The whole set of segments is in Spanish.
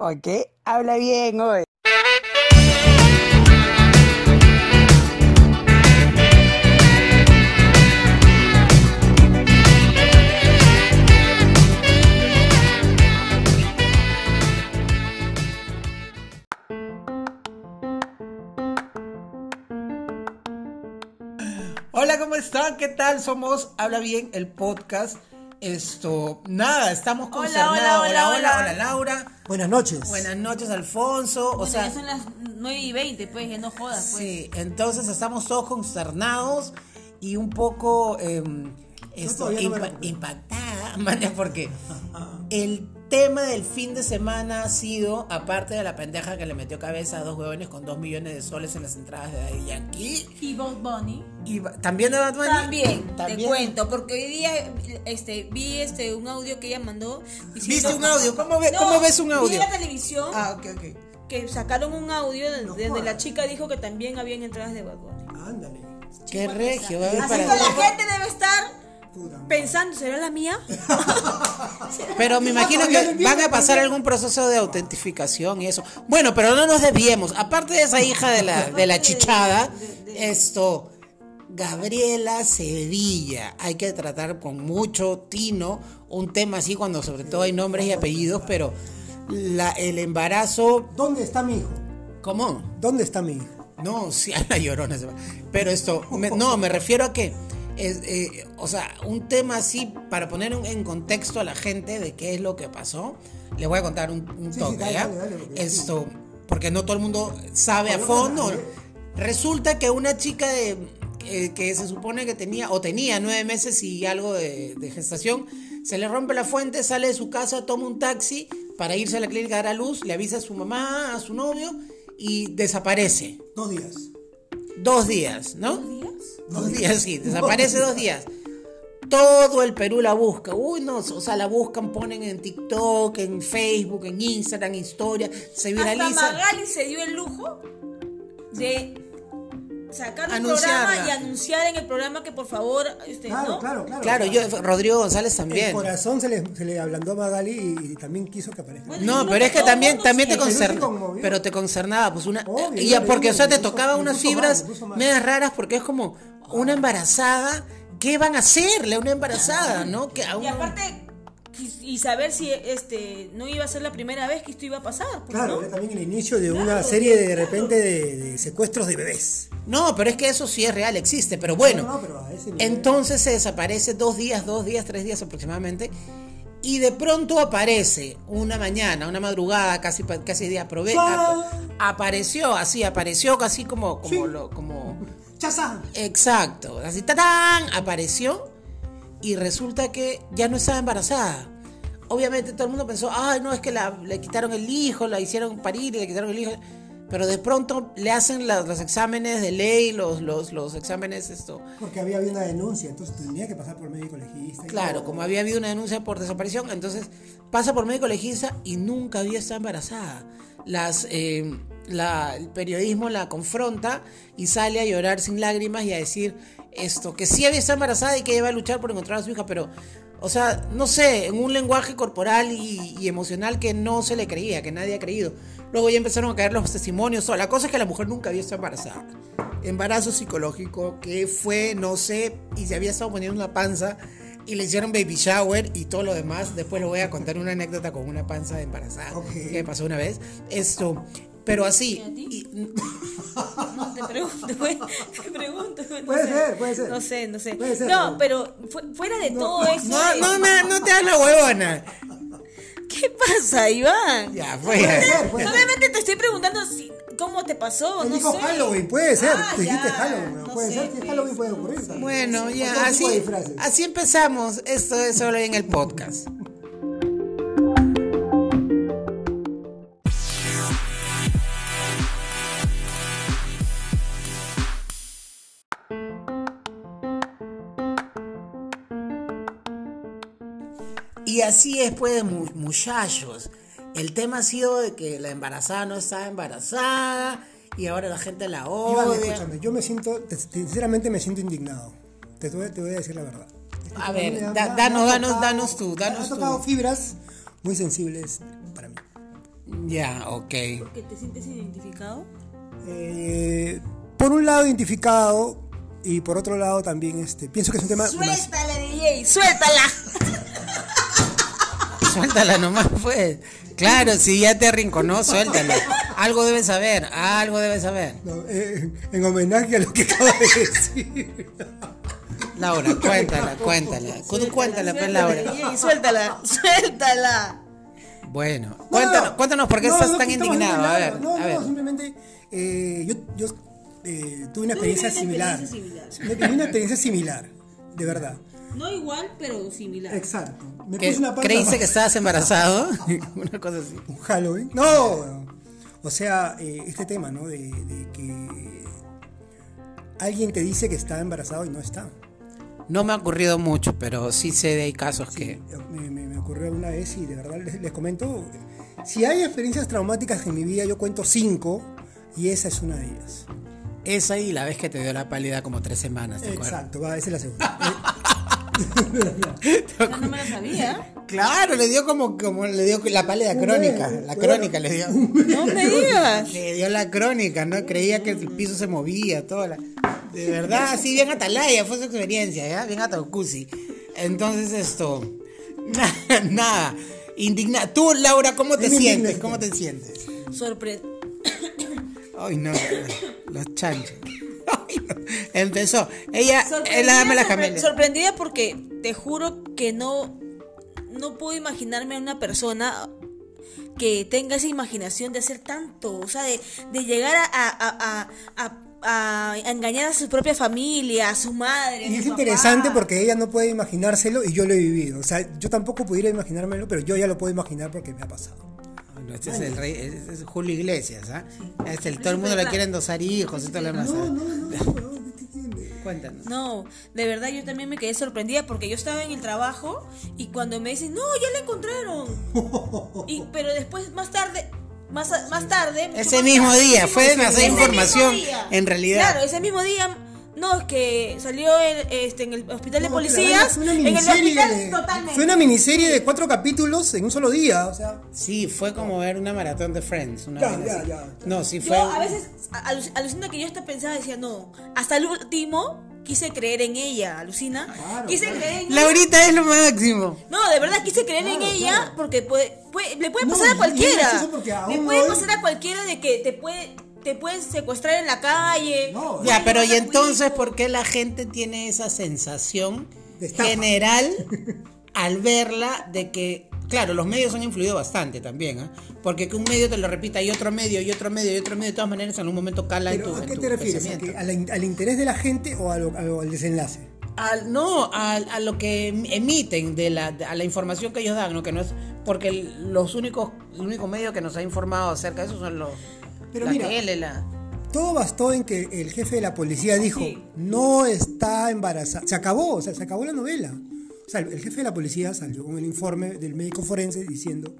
Ok, habla bien hoy. Hola, ¿cómo están? ¿Qué tal? Somos Habla Bien, el podcast. Esto, nada, estamos Hola, concernados. hola, hola, hola, hola. hola, Laura. Buenas noches. Buenas noches, Alfonso. O sea, ya son las 9 y 20, pues, ya no jodas, pues. sí, entonces estamos todos consternados y un poco eh, esto, todavía no me impa- recupero. impactada, maña, porque el tema del fin de semana ha sido, aparte de la pendeja que le metió cabeza a dos huevones con dos millones de soles en las entradas de Daddy Yankee, Y Bob Bunny. y también de Bad Bunny? También, te También. cuento, porque hoy día este, vi este, un audio que ella mandó. ¿Viste un audio? ¿Cómo, ve- No, cómo ves un Vi audio? en la televisión Ah, ok, ok. que sacaron un audio No donde la chica dijo que también habían entradas de Bad Bunny. Ándale. Qué regio, va a haber Así para que la gente debe estar. Pensando, ¿será la mía? Pero me imagino que van a pasar algún proceso de autentificación y eso. Bueno, pero no nos desviemos. Aparte de esa hija de la, de la chichada, esto, Gabriela Sevilla. Hay que tratar con mucho tino un tema así cuando sobre todo hay nombres y apellidos, pero la, el embarazo, ¿Dónde está mi hijo? ¿cómo? ¿Dónde está mi hijo? No, sí, a la llorona se va. Pero esto, me- no, me refiero a que, es, eh, o sea, un tema así, para poner en, en contexto a la gente de qué es lo que pasó, le voy a contar un, un Sí, sí, toque, dale, ¿ya? dale, dale, porque esto, porque no todo el mundo sabe a fondo. dale. Resulta que una chica de, eh, que se supone que tenía, o tenía nueve meses y algo de, de gestación, se le rompe la fuente, sale de su casa, toma un taxi para irse a la clínica a dar a luz, le avisa a su mamá, a su novio, y desaparece. Dos días. Dos días, ¿no? ¿Dos días? Sí, desaparece dos días. Todo el Perú la busca. Uy, no, o sea, la buscan, ponen en TikTok, en Facebook, en Instagram, historia, se Hasta viraliza. Magali se dio el lujo de sacar un programa y anunciar en el programa que por favor, este, Claro, ¿no? claro, claro. Claro, yo, Rodrigo González El también. corazón se le, se le ablandó a Magali y, y también quiso que aparezca. Bueno, No, pero es que el también, también te concernaba. Pero te concernaba, pues una. Obvio, y porque, o sea, te tocaba unas fibras medias raras porque es como una embarazada. ¿Qué van a hacerle a una embarazada, no? Que a Y una- aparte, y, y saber si este no iba a ser la primera vez que esto iba a pasar. pues, Claro, ¿no? era también el inicio de una serie de, de repente de, de secuestros de bebés. No, pero es que eso sí es real, existe. Pero bueno, No, no, pero a ese nivel. entonces se desaparece dos días, dos días, tres días aproximadamente. Y de pronto aparece una mañana, una madrugada, casi, casi día apareció así, apareció casi como, como, Sí. lo, como, ¡Chazán! exacto, así, tatán, apareció y resulta que ya no estaba embarazada. Obviamente todo el mundo pensó, ay, no, es que la, le quitaron el hijo, la hicieron parir y le quitaron el hijo. Pero de pronto le hacen la- los exámenes de ley, los, los, los exámenes, esto. Porque había habido una denuncia, entonces tenía que pasar por médico legista. Claro, todo. como había habido una denuncia por desaparición, entonces pasa por médico legista y nunca había estado embarazada. Las, eh, la- el periodismo la confronta y sale a llorar sin lágrimas y a decir esto, que sí había estado embarazada y que iba a luchar por encontrar a su hija, pero, o sea, no sé, en un lenguaje corporal y, y emocional que no se le creía, que nadie ha creído. Luego ya empezaron a caer los testimonios. So, La cosa es que la mujer nunca había estado embarazada. Embarazo psicológico, que fue, no sé, y se había estado poniendo una panza y le hicieron baby shower y todo lo demás. Después le voy a contar una anécdota con una panza de embarazada Ok. que me pasó una vez. Esto, pero así. ¿Y a ti? y- pregunto, pues, te pregunto. no Puede sé. ser, puede ser. No sé, no sé. Puede ser, no, pero- pero fu- fuera de No, todo no, eso. no, de- no, me- no te hagas la huevona. ¿Qué pasa, Iván? Ya, fue. Puede ser, puede ser. Solamente te estoy preguntando si, cómo te pasó, Él no dijo sé. Halloween, puede ser. Ah, Tú dijiste ya, Halloween, ¿no? puede sé, ser que pues. Halloween puede ocurrir. también. Bueno, ya, así, así empezamos. Esto es solo en el podcast. Así es, pues, mu- muchachos. El tema ha sido de que la embarazada no estaba embarazada y ahora la gente la Iván, odia. escúchame, yo me siento, te- sinceramente me siento indignado. Te voy, te voy a decir la verdad. Este A ver, da- me ha- danos, tocado- danos tú, danos ha tú. tocado fibras muy sensibles para mí. Ya, ok. ¿Porque te sientes identificado? Eh, por un lado identificado y por otro lado también este, pienso que es un tema... Suéltala, DJ, suéltala. Suéltala nomás, pues. Claro, si ya te arrinconó, suéltala. Algo debes saber, algo debes saber. no, eh, en homenaje a lo que acaba de decir. Laura, cuéntala, cuéntala. Cuéntala, pues, Laura. Suéltala, suéltala. Bueno, No, cuéntanos, no, cuéntanos por qué no, estás tan indignado. A ver, No, a no, ver. simplemente eh, yo, yo eh, tuve una experiencia una similar. experiencia Me- Tuve una experiencia similar, de verdad. No igual, pero similar. Exacto. Me ¿Qué? puse una panza ¿Creíste que estabas embarazado? Una cosa así. un Halloween. No, o sea, eh, este tema, ¿no? De, de que alguien te dice que está embarazado y no está. No me ha ocurrido mucho, pero sí sé de hay casos que... Me, me- me ocurrió una vez y de verdad les, les comento, si hay experiencias traumáticas en mi vida, yo cuento cinco y esa es una de ellas. Esa y la vez que te dio la pálida como tres semanas, ¿te acuerdas? Exacto, va, esa es la segunda. Yo no me lo sabía. Claro, le dio como, como le dio la pálida crónica. La crónica le dio. No me digas. Le dio la crónica, ¿no? Creía que el piso se movía, toda la... De verdad, sí, bien atalaya, fue su experiencia, ¿ya? Bien ataucusi. Entonces esto... Nada, nada. Indigna. Tú, Laura, ¿cómo te sientes? ¿Cómo te sientes? Sorpre Ay, no, los chanchos. Empezó. Ella, sorprendida, él dame la sorpre- camelia. sorprendida porque te juro que no, no puedo imaginarme a una persona que tenga esa imaginación de hacer tanto, o sea, de, de llegar a, a, a, a- a engañar a su propia familia, a su madre. Y su es papá. interesante porque ella no puede imaginárselo y yo lo he vivido. O sea, yo tampoco pudiera imaginármelo, pero yo ya lo puedo imaginar porque me ha pasado. Bueno, este es el rey, este es Julio Iglesias, ¿ah? Este, el, todo el mundo le quiere endosar hijos y todo lo demás. No, ¿ah? no, no, no. Cuéntanos. No, de verdad yo también me quedé sorprendida porque yo estaba en el trabajo y cuando me dicen, no, ya la encontraron. Y, pero después, más tarde, más, más tarde... Ese mismo día, fue demasiada información, en realidad. Claro, ese mismo día... No, es que salió el- este, en el hospital de No, policías. fue una en el miniserie hospital, totalmente. Fue una miniserie de cuatro capítulos en un solo día, o sea. Sí, fue como ver una maratón de Friends. Una Ya, ya, ya. No, sí Yo fue. a veces alu- alucina que yo hasta pensaba, decía, no, hasta el último quise creer en ella, alucina. Claro, quise claro. creer en ella. Laurita es lo máximo. No, de verdad quise creer en ella claro. porque puede, puede- le puede pasar a cualquiera. es Le puede hoy- pasar a cualquiera de que te puede te pueden secuestrar en la calle. No, Ya, pero ¿y a entonces por qué la gente tiene esa sensación general al verla de que, claro, los medios han influido bastante también, ¿ah? Porque que un medio te lo repita y otro medio y otro medio y otro medio, de todas maneras en algún momento cala en Pero, tu ¿A en qué te refieres? ¿A que- a ¿Al interés de la gente o a lo- a lo- al desenlace? Al- no, al- a, lo que em- emiten, de la, a la información que ellos dan, ¿no? Que no es, porque los únicos, el único medio que nos ha informado acerca de eso son los, Pero la mira, tele, la... Todo bastó en que el jefe de la policía dijo, Sí. no está embarazada. Se acabó, o sea, se acabó la novela. O sea, el jefe de la policía salió con el informe del médico forense diciendo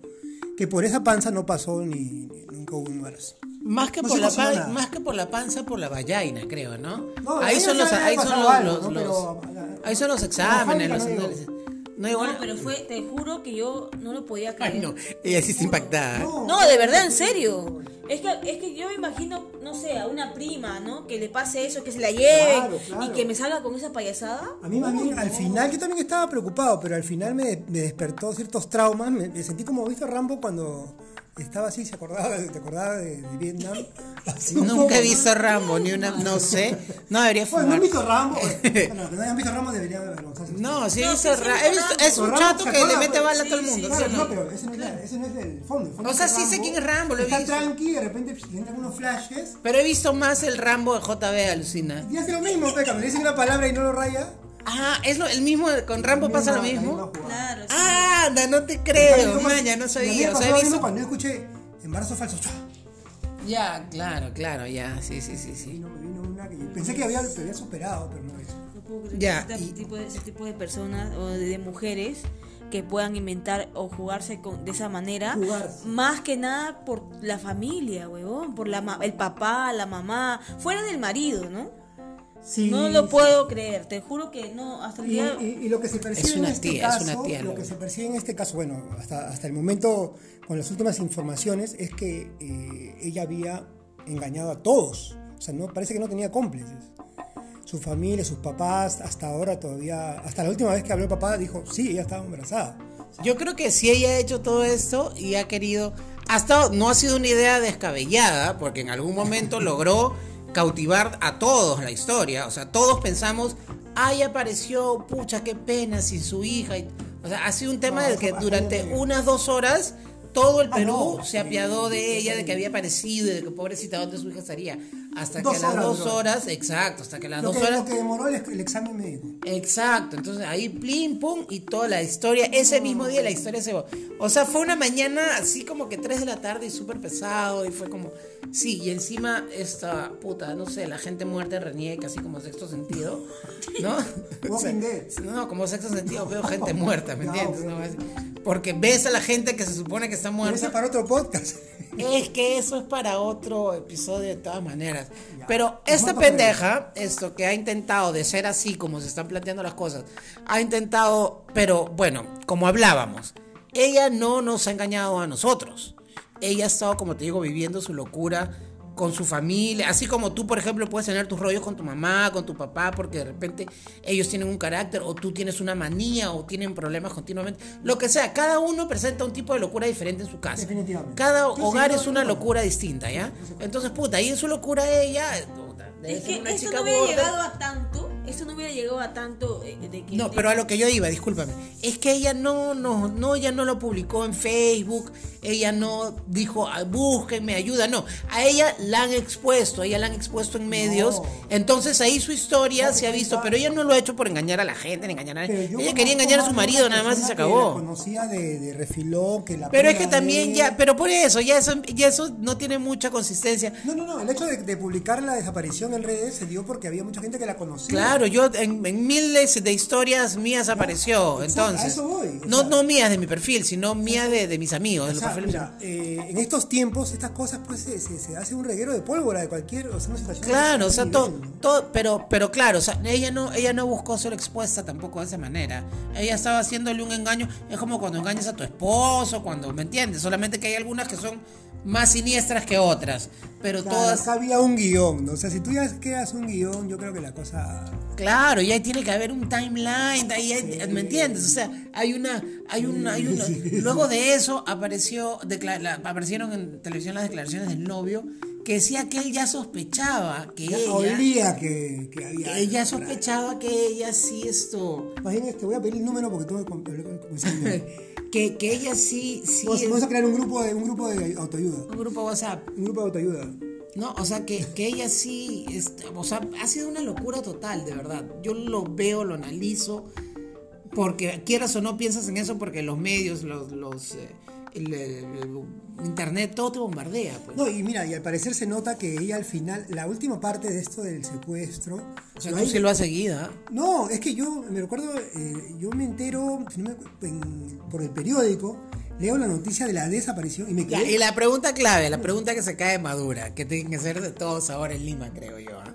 que por esa panza no pasó ni, ni- nunca hubo un embarazo. Más que, No por la cocinó pan- nada. más que por la panza, por la vallaina, creo, ¿no? No, ahí son los, ahí son los, algo, ¿no? Pero, ahí son los fábrica los análisis. No, igual. No, pero fue, te juro que yo no lo podía creer. Ay, no, ella sí está impactada. No, de verdad, en serio. Es que, es que yo me imagino, no sé, a una prima, ¿no? Que le pase eso, que se la lleve Claro, claro. y que me salga con esa payasada. A mí más bien, al final, yo también estaba preocupado, pero al final me, me despertó ciertos traumas. Me, me sentí como visto Rambo cuando estaba así, se acordaba, se acordaba de, de Vietnam. Así Nunca he ¿no? visto Rambo, ni una, no sé. No debería Bueno, no fumar. han visto Rambo. Bueno, que no hayan visto Rambo avergonzarse. No, sí he No, visto sí, sí, Ra- he visto- Rambo. Es un Rambo, chato ¿se que le mete bala a todo el mundo. Claro, ¿sí o no, no? pero ese no, es, la- ese no es el fondo. el fondo O sea, sí sé Rambo. quién es Rambo, lo he Está visto. tranqui y de repente le entran unos flashes. Pero he visto más el Rambo de JB, alucina. Y hace lo mismo, peca. Me le dicen una palabra y no lo raya. Ah, es lo, el mismo, con Rambo pasa lo mismo. Claro, sí. Ah, anda, no te creo, maña, no sabía. O sea, lo he visto. cuando yo escuché embarazo falso. Ya, claro, claro, ya, sí, sí, sí, sí. Vino, vino una que pensé que había, había superado, pero no eso. No puedo creer Ya, que ese y- tipo de, ese tipo de personas o de, de mujeres que puedan inventar o jugarse con, de esa manera, Jugarse. más que nada por la familia, huevón, por la, ma- el papá, la mamá, fuera del marido, ¿no? Sí, no lo sí. puedo creer, te juro que no, hasta el Y, día... y- y lo que se percibe Es una en este tía, es caso, una tía, lo lo- que se percibe en este caso, bueno, hasta, hasta el momento, con las últimas informaciones, es que eh, ella había engañado a todos. O sea, no, parece que no tenía cómplices. Su familia, sus papás, hasta ahora todavía, hasta la última vez que habló el papá, dijo, sí, ella estaba embarazada. Yo creo que si ella ha hecho todo esto y ha querido, hasta no ha sido una idea descabellada, porque en algún momento logró cautivar a todos la historia. O sea, todos pensamos, ay, apareció, pucha, qué pena, sin su hija. O sea, ha sido un tema No, de eso que durante unas dos horas todo el Ah, Perú no, se apiadó de ella, de que había aparecido y de que pobrecita, ¿dónde su hija estaría? Hasta Dos que a las horas dos horas, exacto, hasta que las Lo dos que, horas... lo que demoró el, el examen médico. Exacto, entonces ahí plim pum y toda la historia, ese mismo día la historia se... O sea, fue una mañana así como que 3 de la tarde y súper pesado y fue como... Sí, y encima esta puta, no sé, la gente muerta reniega casi como sexto sentido, ¿no? O sea, no, como sexto sentido veo gente muerta, ¿me entiendes? pero- No, es- Porque ves a la gente que se supone que está Pero ese muerta. para otro podcast. Es que eso es para otro episodio de todas maneras. Pero esta pendeja, esto que ha intentado de ser así como se están planteando las cosas, ha intentado, pero bueno, como hablábamos, ella no nos ha engañado a nosotros. Ella ha estado, como te digo, viviendo su locura con su familia, así como tú, por ejemplo, puedes tener tus rollos con tu mamá, con tu papá, porque de repente ellos tienen un carácter, o tú tienes una manía, o tienen problemas continuamente, lo que sea, cada uno presenta un tipo de locura diferente en su casa. Definitivamente. Cada hogar es una locura distinta, ¿ya? Entonces, puta, ahí en su locura ella, puta, debe Es ser que una eso chica no llegado a tanto, eso no hubiera llegado a tanto eh, de que... No, de- pero a lo que yo iba, discúlpame, es que ella no, no, no, ella no lo publicó en Facebook, ella no dijo, "Ah, búsquenme, ayuda, no, a ella la han expuesto, a ella la han expuesto en medios, No. entonces ahí su historia No, se ha visto, está- pero ella no lo ha hecho por engañar a la gente, ni engañar a nadie, ella quería engañar a su marido nada más y se persona que la acabó. conocía de, de refilón, que la Pero es que también de- ya, pero por eso, ya eso, ya eso no tiene mucha consistencia. No, no, no. El hecho de, de publicar la desaparición en redes se dio porque había mucha gente que la conocía. Claro, yo en, en miles de historias mías apareció, exacto, a entonces. eso voy, no, no mías de mi perfil, sino mías de, de mis amigos. de los mira, eh, en estos tiempos estas cosas pues se, se- se hace un reguero de pólvora de cualquier, o sea, Claro, o sea, todo, todo, pero, pero claro, o sea, ella no, ella no buscó ser expuesta tampoco de esa manera. Ella estaba haciéndole un engaño, es como cuando engañas a tu esposo, cuando, ¿me entiendes? Solamente que hay algunas que son más siniestras que otras, pero Claro, todas, había un guion, ¿no? O sea, si tú ya quedas un guion, yo creo que la cosa... Claro, y ahí tiene que haber un timeline, ahí hay- ¿me entiendes? O sea, hay una, hay una, hay una. Luego de eso apareció, la- aparecieron en televisión las declaraciones del novio que decía que él ya sospechaba que Ya ella, olía que, que había... que ella sospechaba que ella sí esto, Más bien, te voy a pedir el número porque tengo que que, que ella sí, sí Vamos, es vamos a crear un grupo de un grupo de autoayuda. un grupo WhatsApp, Un grupo de autoayuda. ¿no? O sea, que, que ella sí, este, o sea, ha sido una locura total, de verdad. Yo lo veo, lo analizo, porque quieras o no piensas en eso, porque los medios, los, los eh, el, el- el internet, todo te bombardea. Pues. No, y mira, y al parecer se nota que ella al final, la última parte de esto del secuestro. o sea, no tú hay- sí lo has seguido, ¿ah? No, es que yo me recuerdo, eh, yo me entero en- por el periódico, leo la noticia de la desaparición y me Ya, quedé. y la pregunta clave, la pregunta que se cae madura, que tienen que ser de todos ahora en Lima, creo yo. ¿ah?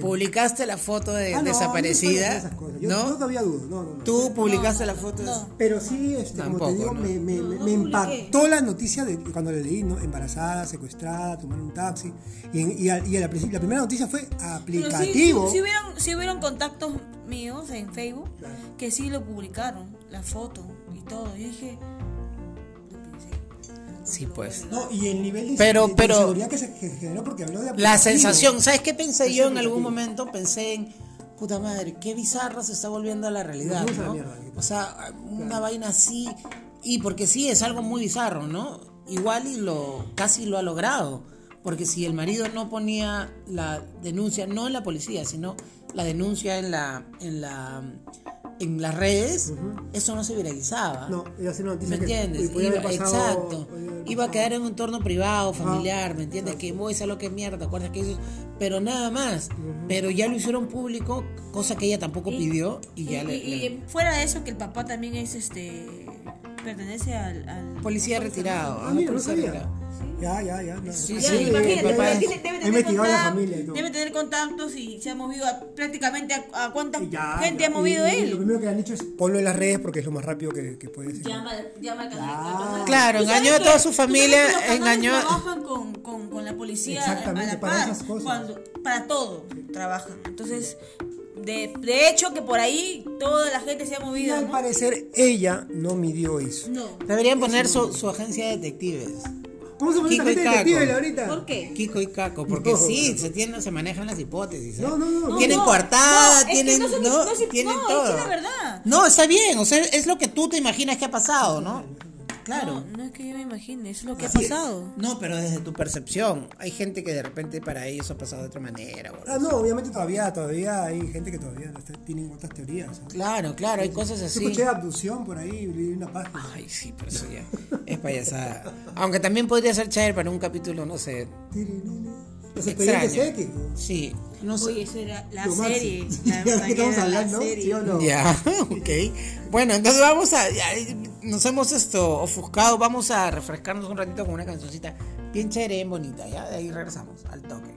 ¿Publicaste la foto de Ah, no, desaparecida? no, esas cosas. Yo, ¿No? todavía dudo. No, no, no. ¿Tú publicaste la foto? de-. Pero sí, este, como Tampoco, te digo, ¿no? me, me- No, me- no me publiqué. impactó la noticia de cuando la leí, ¿no? Embarazada, secuestrada, tomar un taxi. Y, en- y, a- y a la, principio- la primera noticia fue Pero sí, aplicativo. sí, sí hubieron, sí hubieron contactos míos en Facebook Claro. que sí lo publicaron, la foto y todo. Yo dije. Sí, pues. No, y el nivel de, Pero- de- de pero- que se generó porque habló de La sensación, ¿sabes qué pensé yo en algún momento? Pensé en, puta madre, qué bizarra se está volviendo a la realidad, ¿no? mierda, ¿qué O sea, una vaina así, y porque sí, es algo muy bizarro, ¿no? Igual y lo, casi lo ha logrado, porque si el marido no ponía la denuncia, no en la policía, sino la denuncia en la, en la, en las redes, eso no se viralizaba. No, iba a ser noticia ¿Me entiendes? Iba- pasado- exacto. Iba a quedar en un entorno privado, familiar, ¿me entiendes? exacto. Que voy a lo que mierda, ¿te acuerdas que eso? Pero nada más. Pero ya lo hicieron público, cosa que ella tampoco pidió y ya le, y- le- y fuera de eso, que el papá también es este. Pertenece al. al- Policía retirado. Ah, mira, no sabía. retirado. Ya, ya, ya. no. Sí, Ya, sí, imagínate, debe, tener todo. debe tener contactos y se ha movido a- prácticamente a, a cuánta ya, gente ya. ha movido Y- y Lo él. primero que han dicho es ponlo en las redes porque es lo más rápido que, que puede ser. Llama, llama al canal. Ah. al canal. Claro, engañó a toda su familia, engañó trabajan con, con, con la policía a la para par, esas cosas. Cuando, para todo trabajan. Entonces, de, de hecho que por ahí toda la gente se ha Y movido. al ¿no? parecer ella no midió eso. No. Deberían poner su, su agencia de detectives. A poner Kiko y Caco. ahorita. ¿Por qué? Kiko y Caco, porque No. sí, se, tienen, se manejan las hipótesis. ¿eh? No, no, no. Tienen no, coartada, no, es que tienen, no son- no, no se- tienen no, es todo. que la verdad. No, está bien, o sea, es lo que tú te imaginas que ha pasado, ¿no? Claro. No, no es que yo me imagine, es lo que Así ha es. pasado. No, pero desde tu percepción. Hay gente que de repente para ellos ha pasado de otra manera. Ah, no, obviamente todavía, todavía hay gente que todavía tienen otras teorías. Claro, claro, hay cosas Yo así. escuché abducción por ahí, leí una página. Ay, sí, pero eso ya es payasada. Aunque también podría ser chévere para un capítulo, no sé. Los expedientes. X. Sí, no sé. Oye, eso era la Lo serie. ¿De La, qué estamos la hablando? ¿Sí o no? Ya, ok. Bueno, entonces vamos a. ya, nos hemos esto ofuscado. Vamos a refrescarnos un ratito con una cancioncita bien chévere, bien bonita. Ya, de ahí regresamos al toque.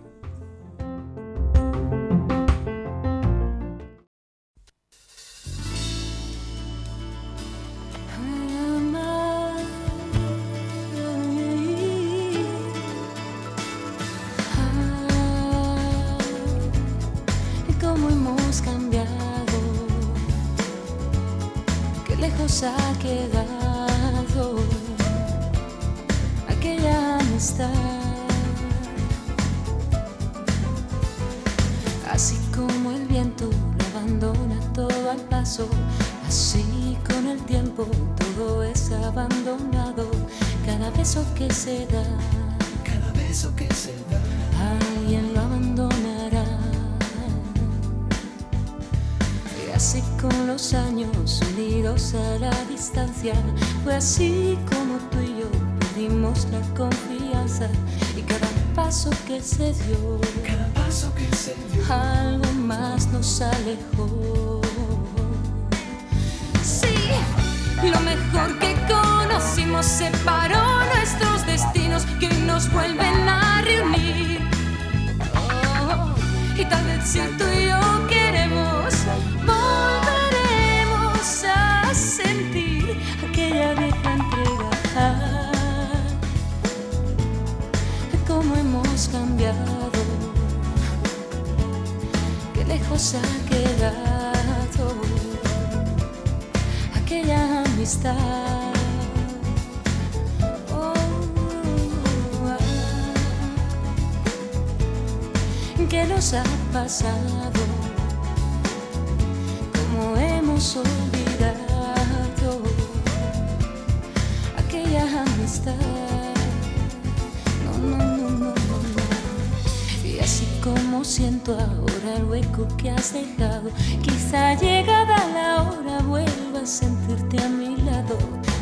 No, no, no, no, no, no. Y así como siento ahora el hueco que has dejado, quizá llegada la hora vuelva a sentirte a mi lado.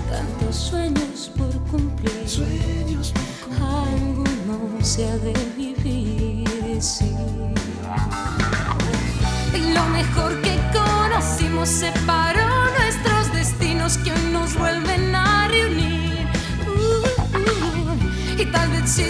Tantos sueños por cumplir, sueños Alguno se ha de vivir, sí. Lo mejor que conocimos separó nuestros destinos que uh, y tal vez si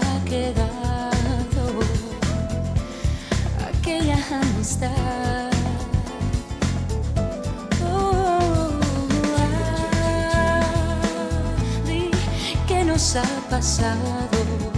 ha quedado aquella amistad. Oh, ah, di, ¿Qué nos ha pasado?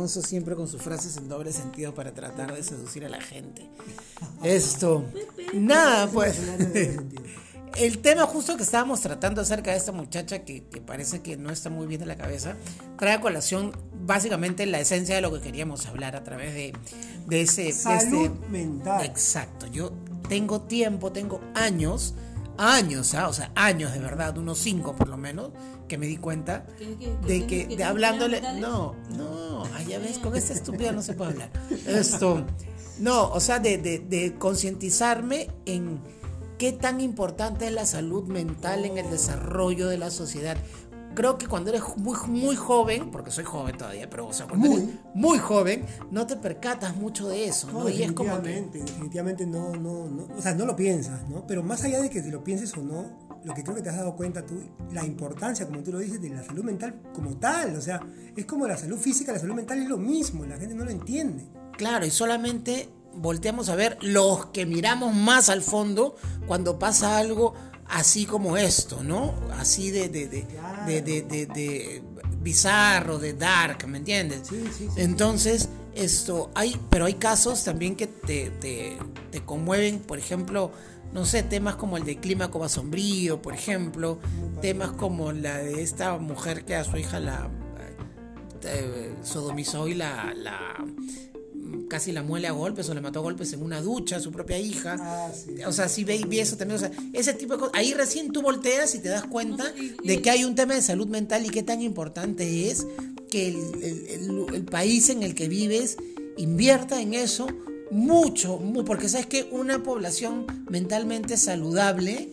Alfonso siempre con sus frases en doble sentido para tratar de seducir a la gente. Esto. Nada, pues. El tema justo que estábamos tratando acerca de esta muchacha que, que parece que no está muy bien de la cabeza, trae a colación básicamente la esencia de lo que queríamos hablar a través de, de ese... de Salud este- mental. Exacto, yo tengo tiempo, tengo años, años, ¿ah? o sea, años de verdad, unos cinco por lo menos, que me di cuenta ¿Que- que- que de que, de hablándole, no, no, ya ves, con esta estúpida no se puede hablar. Esto, no, o sea, de, de, de concientizarme en qué tan importante es la salud mental en el desarrollo de la sociedad. Creo que cuando eres muy, muy joven, porque soy joven todavía, pero o sea, cuando Muy. eres muy joven, no te percatas mucho de eso, ¿no? No, y es como que, definitivamente, definitivamente no, no, no, o sea, no lo piensas, ¿no? Pero más allá de que te lo pienses o no, lo que creo que te has dado cuenta tú, la importancia, como tú lo dices, de la salud mental como tal, o sea, es como la salud física, la salud mental es lo mismo, la gente no lo entiende. Claro, y solamente volteamos a ver los que miramos más al fondo cuando pasa algo así como esto, ¿no? Así de, de, de, de, bizarro, de dark, ¿me entiendes? Sí, sí, sí, Entonces, esto, hay, pero hay casos también que te, te, te conmueven, por ejemplo, no sé, temas como el de Clímaco Sombrío, por ejemplo, temas como la de esta mujer que a su hija la eh, sodomizó y la, la casi la muele a golpes o le mató a golpes en una ducha a su propia hija. Ah, sí. O sea, sí ve vi eso también, o sea, ese tipo de cosas. Ahí recién tú volteas y te das cuenta de que hay un tema de salud mental y qué tan importante es que el, el- el- el país en el que vives invierta en eso mucho, mu- porque sabes que una población mentalmente saludable,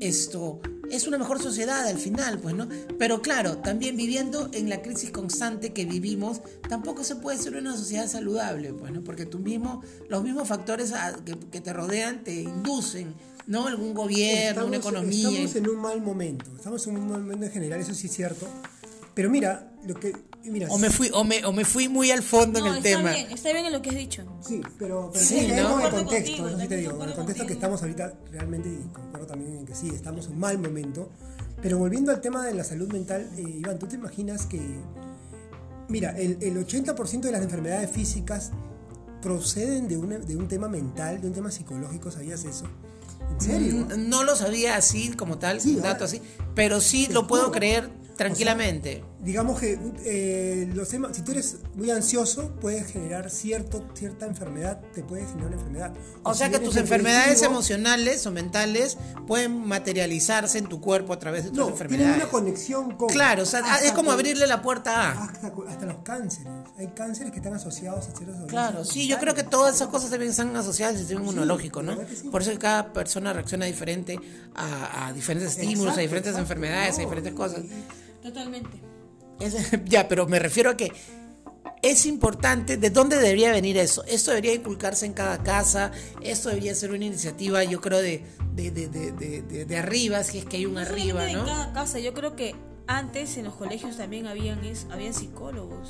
esto es una mejor sociedad al final, pues, ¿no? Pero claro, también viviendo en la crisis constante que vivimos, tampoco se puede ser una sociedad saludable, pues, ¿no? Porque tú mismo, los mismos factores a- que, que te rodean te inducen, ¿no? Algún gobierno, una economía. Estamos en un mal momento, estamos en un mal momento en general, eso sí es cierto. Pero mira, lo que... Mira, O me fui, o me, o me fui muy al fondo No, en el está tema. bien, está bien en lo que has dicho. Sí, pero, pero Sí, que ver ¿no? con el contexto, contigo, eso sí te digo, con el contexto que contigo. estamos ahorita realmente, y concuerdo también en que sí, estamos en un mal momento. Pero volviendo al tema de la salud mental, eh, Iván, ¿tú te imaginas que, mira, el, el 80% de las enfermedades físicas proceden de, una- de un tema mental, de un tema psicológico, ¿sabías eso? ¿En serio? Mm, No lo sabía así como tal, Sí, un dato así, pero sí lo puedo juro. creer tranquilamente. Digamos que eh, los temas, si tú eres muy ansioso, puedes generar cierto, cierta enfermedad, te puede generar una enfermedad. o sea si que tus enfermedades emocionales o mentales pueden materializarse en tu cuerpo a través de tus No, tienen enfermedades. una conexión con. Claro, o sea, hasta es como con- abrirle la puerta a. Hasta, los cánceres. Hay cánceres que están asociados a ciertos Claro, sí, yo creo que todas esas cosas también están asociadas al sistema inmunológico, ¿no? sí. Por eso que cada persona reacciona diferente a, a diferentes estímulos, Exacto, a diferentes exacto, enfermedades, a diferentes cosas. Totalmente. Es- ya, pero me refiero a que es importante, ¿de dónde debería venir eso? Esto debería inculcarse en cada casa, esto debería ser una iniciativa, yo creo, de, de, de, de, de- de- de arriba, si es que hay un No arriba, ¿no? En cada casa, yo creo que antes en los colegios también habían, es, habían psicólogos.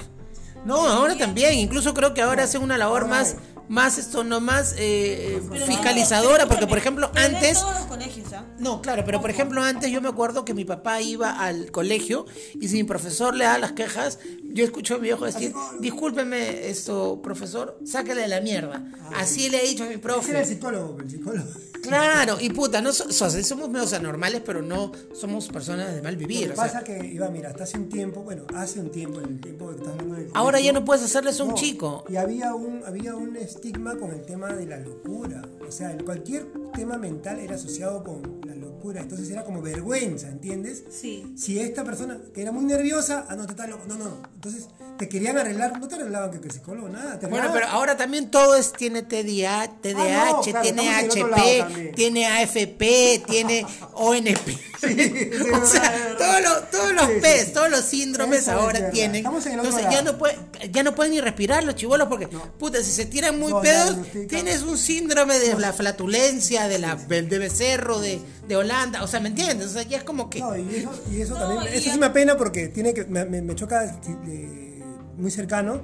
No, ahora también, incluso creo que ahora hacen una labor más. Más esto, no más eh, no- fiscalizadora, porque por ejemplo, pero antes... todos los colegios, ¿ah? No, claro, pero por ejemplo antes yo me acuerdo que mi papá iba al colegio y si mi profesor le da las quejas, yo escucho a mi viejo decir, discúlpeme esto, profesor, sáquele de la mierda. Así le he dicho a mi Ese era el profe. psicólogo, el psicólogo. Claro, y puta, no so- so- somos medios anormales, pero no somos personas de mal Lo vivir. que o sea, pasa que, Iván, mira, hasta hace un tiempo, bueno, hace un tiempo, en el tiempo que estás hablando del ahora ya no puedes hacerle eso a un No, chico. Y había un, había un estigma con el tema de la locura. O sea, cualquier tema mental era asociado con la locura. Entonces era como vergüenza, ¿entiendes? Sí. Si esta persona que era muy nerviosa, ah, no, te estás loco. No, no, no. Entonces te querían arreglar, no te arreglaban que, que psicólogo, nada. Te Bueno, pero ahora también todo es, tiene TDA, TDAH, Ah, no, claro, tiene HP, tiene AFP, tiene ONP. es o sea, es todos los, todos los Sí, sí, P's, sí. todos los síndromes Eso es ahora tienen. En Entonces ya no, puede, ya no pueden ni respirar los chivolos porque, puta, si se tiran muy No, pedos, tienes un síndrome de la flatulencia, de la de becerro, de, de Holanda. O sea, ¿me entiendes? O sea, ya es como que. No, y eso, y eso también, y eso a- sí me apena porque tiene que, me, me- me choca eh, muy cercano,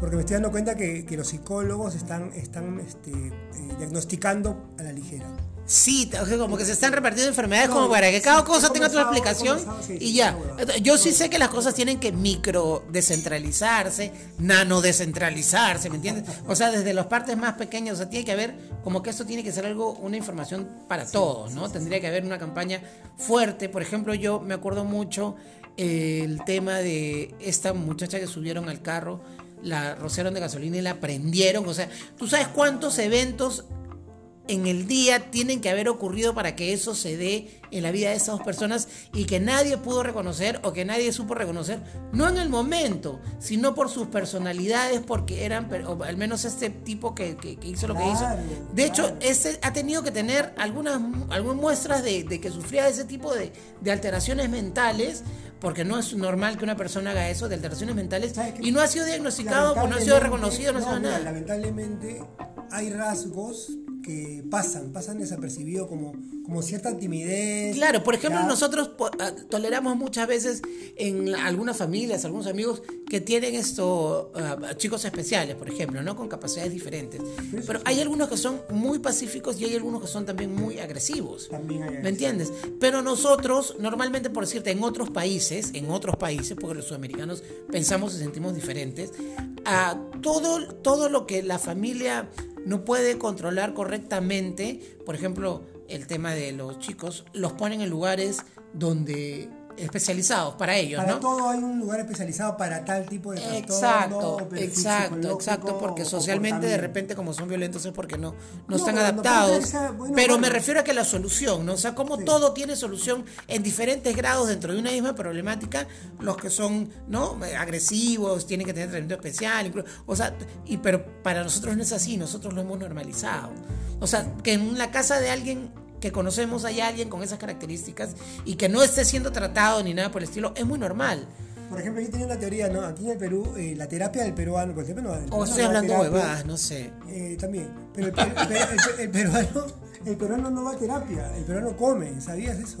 porque me estoy dando cuenta que, que los psicólogos están, están este, eh, diagnosticando a la ligera. Sí, como que se están repartiendo enfermedades No, como para que cada cosa tenga he explicación sí, y ya. Yo sí sé que las cosas tienen que micro descentralizarse, nano descentralizarse, ¿me entiendes? O sea, desde las partes más pequeñas, o sea, tiene que haber como que esto tiene que ser algo, una información para todos, ¿no? Tendría que haber una campaña fuerte. Por ejemplo, yo me acuerdo mucho el tema de esta muchacha que subieron al carro, la rociaron de gasolina y la prendieron. O sea, ¿tú sabes cuántos eventos en el día tienen que haber ocurrido para que eso se dé en la vida de esas dos personas y que nadie pudo reconocer o que nadie supo reconocer, no en el momento, sino por sus personalidades, porque eran, o al menos este tipo que, que- que hizo lo que hizo. De hecho, claro. este ha tenido que tener algunas, algunas muestras de, de que sufría de ese tipo de, de alteraciones mentales, porque no es normal que una persona haga eso, de alteraciones mentales, y no ha sido diagnosticado, pues no ha sido reconocido, no ha sido mira, nada. Lamentablemente hay rasgos que pasan, pasan desapercibidos como, como cierta timidez. Claro, por ejemplo, nosotros ah, toleramos muchas veces en algunas familias, algunos amigos que tienen esto, ah, chicos especiales, por ejemplo, ¿no? Con capacidades diferentes. Pero hay algunos que son muy pacíficos y hay algunos que son también muy agresivos. También hay ¿Me entiendes? Pero nosotros, normalmente, por decirte, en otros países, en otros países, porque los sudamericanos pensamos y sentimos diferentes, a todo, todo lo que la familia no puede controlar correctamente, por ejemplo, el tema de los chicos, los ponen en lugares donde especializados para ellos, Para ¿no? todo hay un lugar especializado para tal tipo de trastorno, Exacto, exacto, exacto, porque socialmente de repente como son violentos es porque no, no, No, están pero adaptados. bueno, pero bueno. me refiero a que la solución, ¿no? O sea, como Sí. todo tiene solución en diferentes grados dentro de una misma problemática, los que son, ¿no? Agresivos, tienen que tener tratamiento especial, incluso, o sea, y pero para nosotros no es así, nosotros lo hemos normalizado. O sea, que en la casa de alguien que conocemos hay alguien con esas características y que no esté siendo tratado ni nada por el estilo, es muy normal. Por ejemplo, yo tenía una teoría, ¿no? Aquí en el Perú, eh, la terapia del peruano, por ejemplo, no, el O estoy no hablando huevadas, no sé. eh, también. Pero el, per- el per- el- el peruano, el peruano no va a terapia, el peruano come, ¿sabías eso?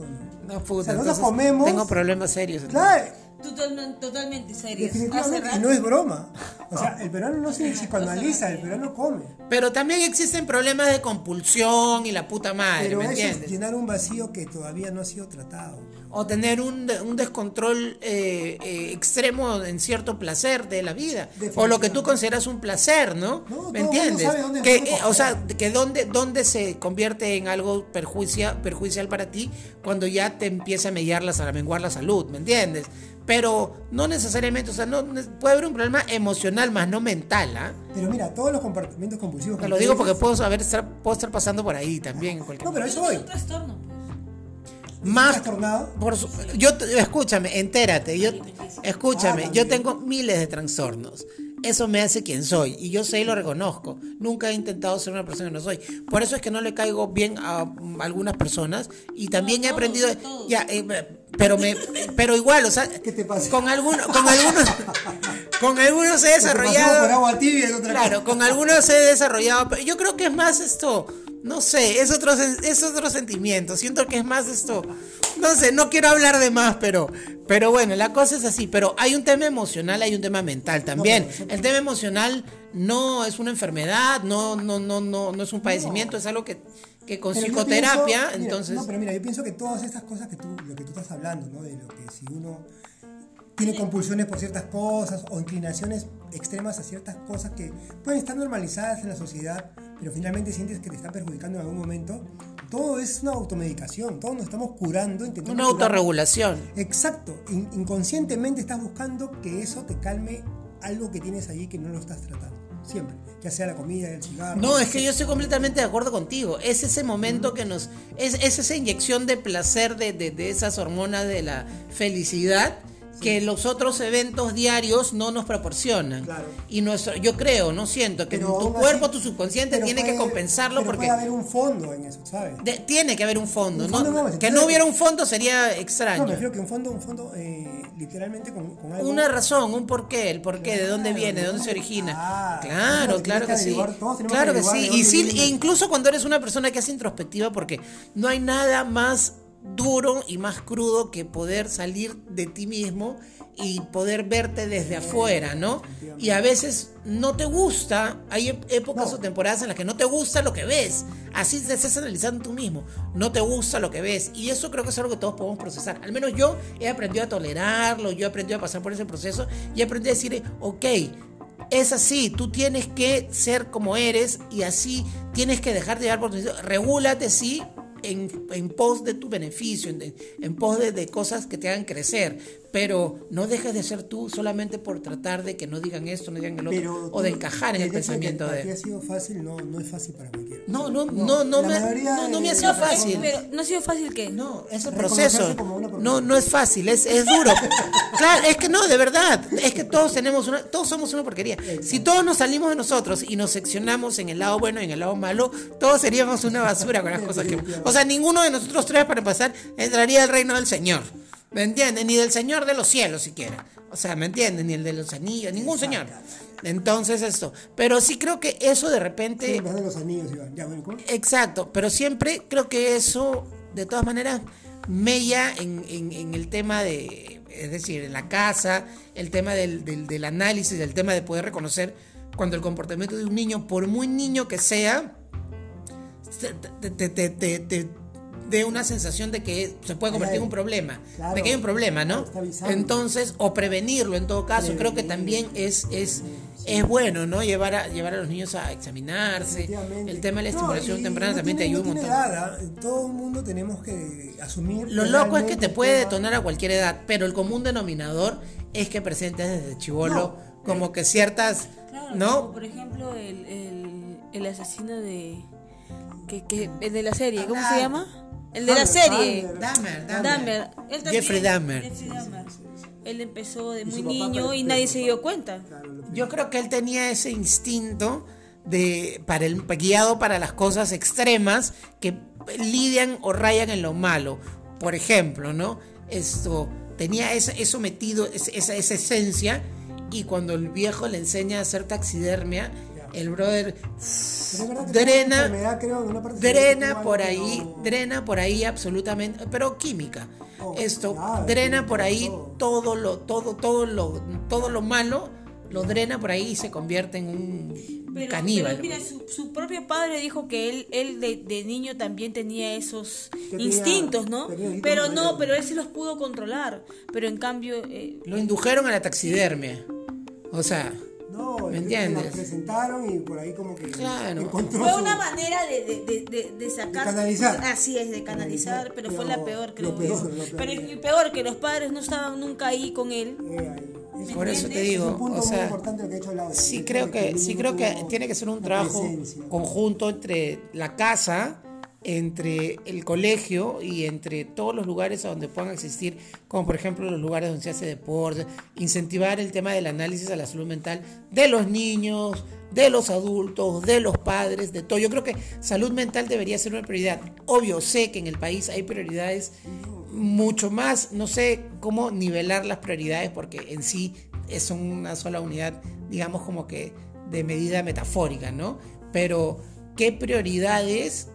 No, No, puta, O sea, nosotros comemos- Tengo problemas serios. Claro, Totalmente, totalmente serio. Hace definitivamente, y no es broma. O sea, el peruano no se psicoanaliza, el peruano come. Pero también existen problemas de compulsión y la puta madre, Pero ¿me eso es entiendes? llenar un vacío que todavía no ha sido tratado. O tener un, un descontrol eh, eh, extremo en cierto placer de la vida. O lo que tú consideras un placer, ¿no? No, ¿Me entiendes? sabe dónde Que, es eh, o sea, que dónde, dónde se convierte en algo perjuicia, perjudicial para ti cuando ya te empieza a mellar la, a menguar la salud, ¿me entiendes? Pero no necesariamente, o sea, no, puede haber un problema emocional más no mental, ¿ah? Pero mira, todos los comportamientos compulsivos. Te lo digo porque puedo, saber, estar, puedo estar pasando por ahí también en cualquier No, pero eso Es voy. un trastorno, pues. más trastornado? por su- yo te- escúchame entérate yo escúchame Ah, yo tengo miles de trastornos eso me hace quien soy. Y yo sé y lo reconozco. Nunca he intentado ser una persona que no soy. Por eso es que no le caigo bien a mm, algunas personas. Y también No, he todos, aprendido no ya eh, pero me pero igual o sea ¿Qué te pasa? con algunos con algunos con algunos he desarrollado agua tibia es otra Claro, cosa. con algunos he desarrollado, pero yo creo que es más esto, no sé, es otro, es otro sentimiento. Siento que es más esto, no sé, no quiero hablar de más, pero, pero bueno, la cosa es así. Pero hay un tema emocional, hay un tema mental también. El tema emocional no es una enfermedad, no, no, no, no, no es un padecimiento, es algo que, que con Pero psicoterapia, pienso- mira, entonces. No, pero mira, yo pienso que todas estas cosas que tú, lo que tú estás hablando, ¿no? De lo que si uno tiene compulsiones por ciertas cosas o inclinaciones extremas a ciertas cosas que pueden estar normalizadas en la sociedad, pero finalmente sientes que te está perjudicando en algún momento, todo es una automedicación, todos nos estamos curando, intentando Una curar. autorregulación. Exacto, In- inconscientemente estás buscando que eso te calme algo que tienes allí que no lo estás tratando, siempre, ya sea la comida, el cigarro. No, es que yo estoy completamente de acuerdo contigo. Es ese momento que nos. Es, es esa inyección de placer de, de- de esas hormonas de la felicidad que los otros eventos diarios no nos proporcionan. Claro. Y nuestro, yo creo, no siento que Pero tu cuerpo, así- tu subconsciente tiene que compensarlo pero porque. puede haber un fondo en eso, ¿sabes? de- tiene que haber un fondo, Un ¿no? fondo no, que no hubiera un fondo sería No, extraño. refiero que un fondo, un fondo eh, literalmente con, con algo. Una razón, un porqué, el porqué, de dónde Claro, viene, de dónde se ah, origina. claro, claro, claro que sí. Claro que que sí. Y sí, e incluso cuando eres una persona que es introspectiva, porque no hay nada más duro y más crudo que poder salir de ti mismo y poder verte desde afuera, ¿no? Y a veces no te gusta, hay épocas No. o temporadas en las que no te gusta lo que ves, así te estás analizando tú mismo, no te gusta lo que ves, y eso creo que es algo que todos podemos procesar, al menos yo he aprendido a tolerarlo, yo he aprendido a pasar por ese proceso y he aprendido a decir, ok, es así, tú tienes que ser como eres y así tienes que dejar de llevar por tu regúlate sí en, pos de tu beneficio, en, en pos de cosas que te hagan crecer, pero no dejes de ser tú solamente por tratar de que no digan esto, no digan el otro, Pero o de encajar en el hecho de que pensamiento ha sido fácil, no, no es fácil para cualquiera. No, no, no, no, me, mayoría no, no me ha sido fácil. Pero no ha sido fácil que. No, ese Reconocerse proceso no, no es fácil, es, es duro. claro, es que no, de verdad, es que todos tenemos una, todos somos una porquería. Si todos nos salimos de nosotros y nos seccionamos en el lado bueno y en el lado malo, todos seríamos una basura con las cosas que. O sea, ninguno de nosotros tres, para empezar, entraría al reino del Señor. ¿Me entiendes? Ni del Señor de los cielos siquiera. O sea, ¿me entiendes? Ni el de los anillos, ningún señor. Entonces esto. Pero sí creo que eso de repente. Sí, de los anillos, Iván. Ya. Exacto, pero siempre creo que eso, de todas maneras, mella en, en- en el tema de, es decir, en la casa, el tema del, del- del análisis, el tema de poder reconocer cuando el comportamiento de un niño, por muy niño que sea, te, te- te- dé una sensación de que se puede convertir en un problema, Claro. de que hay un problema, ¿no? Entonces, o prevenirlo en todo caso, creo que también es, es, es bueno, ¿no? Llevar a, llevar a los niños a examinarse, el tema de la No, estimulación y temprana no también te ayuda un montón. edad, ¿ah? Todo el mundo tenemos que asumir. Lo loco es que te puede detonar a cualquier edad, pero el común denominador es que presentes desde chivolo como que ciertas, Claro, como ¿no? por ejemplo, el, el, el asesino de. Que, que, de la serie, ¿cómo Ah, se llama? El de la Dahmer, serie. Dahmer. Dahmer, Dahmer. Dahmer. Él también- Jeffrey Dahmer. Jeffrey Dahmer. Él empezó de muy niño y nadie se dio cuenta. Yo creo que él tenía ese instinto de para el guiado para las cosas extremas que lidian o rayan en lo malo. Por ejemplo, ¿no? Esto tenía ese- eso metido, esa, esa esencia y cuando el viejo le enseña a hacer taxidermia, el brother drena enfermedad, creo, en una parte cerebral drena por no- ahí, drena por ahí absolutamente, pero química. Oh, Esto drena por ahí todo. todo lo todo todo lo todo lo malo lo drena por ahí y se convierte en un Pero, caníbal. pero mira, su, su propio padre dijo que él, él de, de niño también tenía esos tenía- instintos, ¿no? Pero no, pero él sí los pudo controlar. Pero en cambio, eh, Lo indujeron a la taxidermia. O sea, No, ¿Me es que entiendes? la presentaron y por ahí como que Claro. encontró fue su- una manera de, de, de, de- de sacar. canalizar. Así es, de canalizar, pero, fue la Pero peor, lo creo. peor, yo. lo peor. Pero y peor, que los padres no estaban nunca ahí con él. Eh, ahí. Es por eso te es digo, un punto o muy sea, importante lo que ha hecho Laura, el sí creo que el sí creo que tiene que ser un trabajo presencia. conjunto entre la casa entre el colegio y entre todos los lugares a donde puedan existir, como por ejemplo los lugares donde se hace deporte, incentivar el tema del análisis a la salud mental de los niños, de los adultos, de los padres, de todo. Yo creo que salud mental debería ser una prioridad. Obvio, sé que en el país hay prioridades mucho más, no sé cómo nivelar las prioridades porque en sí es una sola unidad, digamos como que de medida metafórica, ¿no? Pero, ¿qué prioridades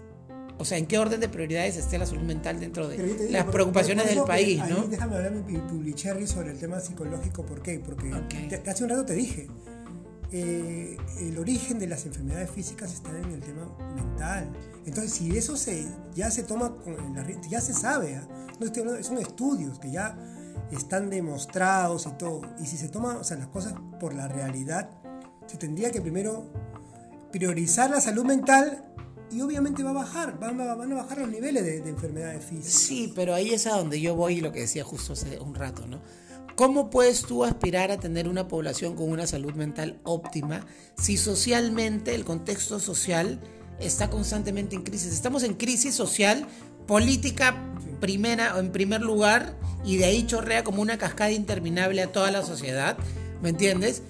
o sea, ¿en qué orden de prioridades esté la salud mental dentro de digo, las preocupaciones del país, ahí ¿no? Déjame hablar mi publicherry sobre el tema psicológico. ¿Por qué? Porque te- hace un rato te dije, eh, el origen de las enfermedades físicas está en el tema mental. Entonces, si eso se, ya se toma, ya se sabe, ¿ah? no estoy hablando- son estudios que ya están demostrados y todo. Y si se toma o sea, las cosas por la realidad, se tendría que primero priorizar la salud mental y obviamente va a bajar, van a, van a bajar los niveles de, de enfermedades físicas. Sí, pero ahí es a donde yo voy y lo que decía justo hace un rato, ¿no? ¿Cómo puedes tú aspirar a tener una población con una salud mental óptima si socialmente el contexto social está constantemente en crisis? Estamos en crisis social, política primera o en primer lugar y de ahí chorrea como una cascada interminable a toda la sociedad, ¿me entiendes?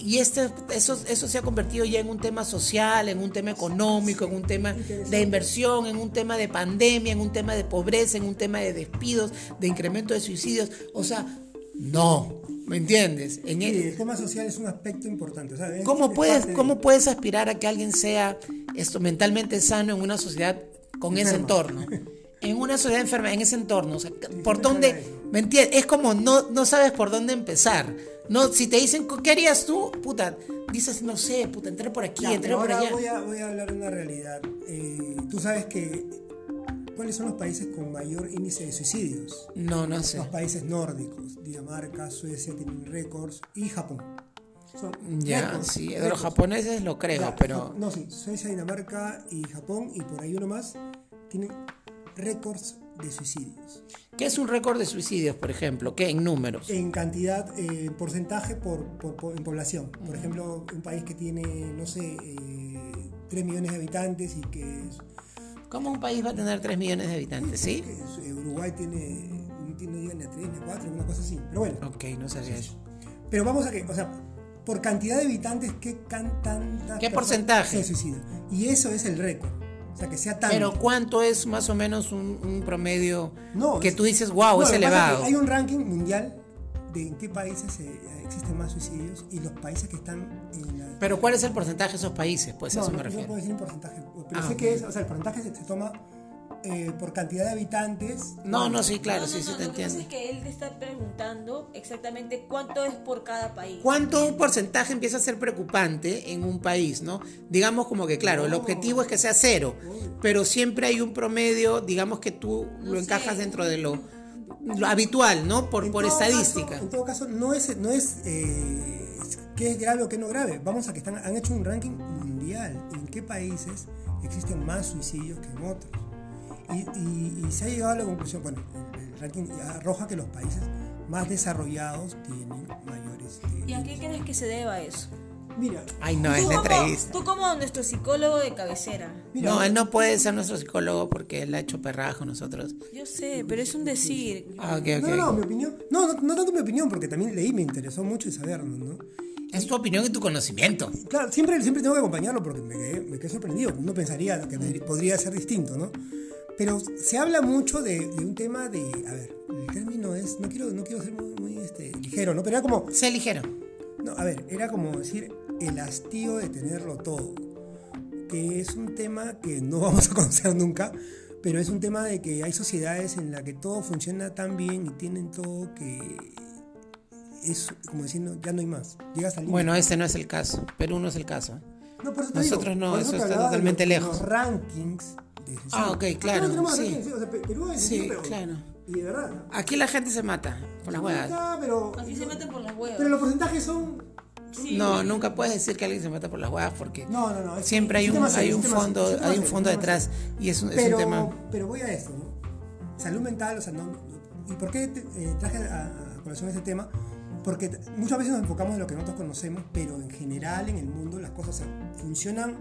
Y este, eso, eso se ha convertido ya en un tema social, en un tema económico, en un tema de inversión, en un tema de pandemia, en un tema de pobreza, en un tema de despidos, de incremento de suicidios. O sea, no, ¿me entiendes? En Sí, el- el tema social es un aspecto importante. o sea, es- ¿Cómo es puedes, de- ¿Cómo puedes aspirar a que alguien sea esto mentalmente sano en una sociedad con ese entorno? en una sociedad enferma, en ese entorno, o sea, por dónde. ¿Me entiendes? Es como no, no sabes por dónde empezar. No, si te dicen, ¿qué harías tú? Puta, dices, no sé, puta, entré por aquí, Ya, entré por allá. voy a, voy a hablar de una realidad. Eh, Tú sabes que. ¿Cuáles son los países con mayor índice de suicidios? No, no sé. Los países nórdicos, Dinamarca, Suecia tienen récords y Japón. Son Ya, récords, sí, de los récords. japoneses lo creo, Ya, pero... No, sí, Suecia, Dinamarca y Japón y por ahí uno más tienen récords de suicidios. ¿Qué es un récord de suicidios, por ejemplo? ¿Qué en números? En cantidad, eh, en porcentaje por, por- por- en población. Por ejemplo, un país que tiene, no sé, eh, 3 millones de habitantes y que, es- ¿Cómo un país va a tener 3 millones de habitantes, sí? es- eh, Uruguay tiene, no llega ni a 3, ni a 4, una cosa así. Pero bueno, Ok, no sabía eso. pero vamos a que, o sea, por cantidad de habitantes, ¿qué can, tantas ¿Qué porcentaje? se suicidan? Y eso es el récord. Sea, que sea tanto. Pero ¿cuánto es más o menos un, un promedio No, que tú dices, wow, No, es elevado? hay un ranking mundial de en qué países eh, existen más suicidios y los países que están en la... Pero ¿cuál es el porcentaje de esos países? Pues a no, eso no, me no refiero. puedo decir un porcentaje, pero Ah, sé ok. que es, o sea, el porcentaje se, se toma eh, por cantidad de habitantes. No, no, sí, claro, no, sí, no, sí no, te lo que pasa entiendo. es que él te está preguntando exactamente cuánto es por cada país. ¿Cuánto porcentaje empieza a ser preocupante en un país, no? Digamos como que, claro, el objetivo es que sea cero, pero siempre hay un promedio, digamos que tú lo encajas sé. dentro de lo, lo habitual, ¿no? Por, En por estadística. caso- en todo caso, no es, no es eh, qué es grave o qué no grave. Vamos a que están, han hecho un ranking mundial. ¿En qué países existen más suicidios que en otros? Y, y- y se ha llegado a la conclusión, bueno, el, el ranking arroja que los países más desarrollados tienen mayores. ¿Y a qué crees que se deba eso? Mira, Ay, no, es Tú la como- entrevista. Tú como nuestro psicólogo de cabecera. mira, No, él no puede ser nuestro psicólogo porque él ha hecho perrajo nosotros. Yo sé, pero es un decir. Ah, ok, ok. no, no, mi opinión. No, no, no tanto mi opinión, porque también leí, me interesó mucho y saberlo, ¿no? Es tu opinión y tu conocimiento. Claro, siempre, siempre tengo que acompañarlo porque me quedé, me quedé sorprendido. Uno pensaría que me- podría ser distinto, ¿no? Pero se habla mucho de, de un tema de. A ver, el término es. No quiero, no quiero ser muy, muy, este, ligero, ¿no? Pero era como. Sé ligero. No, a ver, era como decir el hastío de tenerlo todo. Que es un tema que no vamos a conocer nunca, pero es un tema de que hay sociedades en las que todo funciona tan bien y tienen todo que es como diciendo, ya no hay más. Llegas al. Bueno, este no es el caso. Perú no es el caso. No, por eso te nosotros digo, no, por eso está de totalmente los- lejos. Los rankings Ah, ok, Acá claro, no tenemos sí. o sea, Pe- Perú es Sí, pero- claro. Y de verdad. Aquí la gente se mata por las huevas. Ah, pero, Aquí se meten por las huevas. pero los porcentajes son. No, nunca puedes decir que alguien se mata por las huevas porque No, no, no. es- siempre hay es un, hay un es fondo, serio, es tema hay un fondo es detrás y es un, es pero, un tema. pero voy a esto, ¿no? Salud mental, o sea, no. ¿Y por qué te- eh, traje a, a colación este tema? Porque muchas veces nos enfocamos en lo que nosotros conocemos, pero en general en el mundo las cosas o sea, funcionan,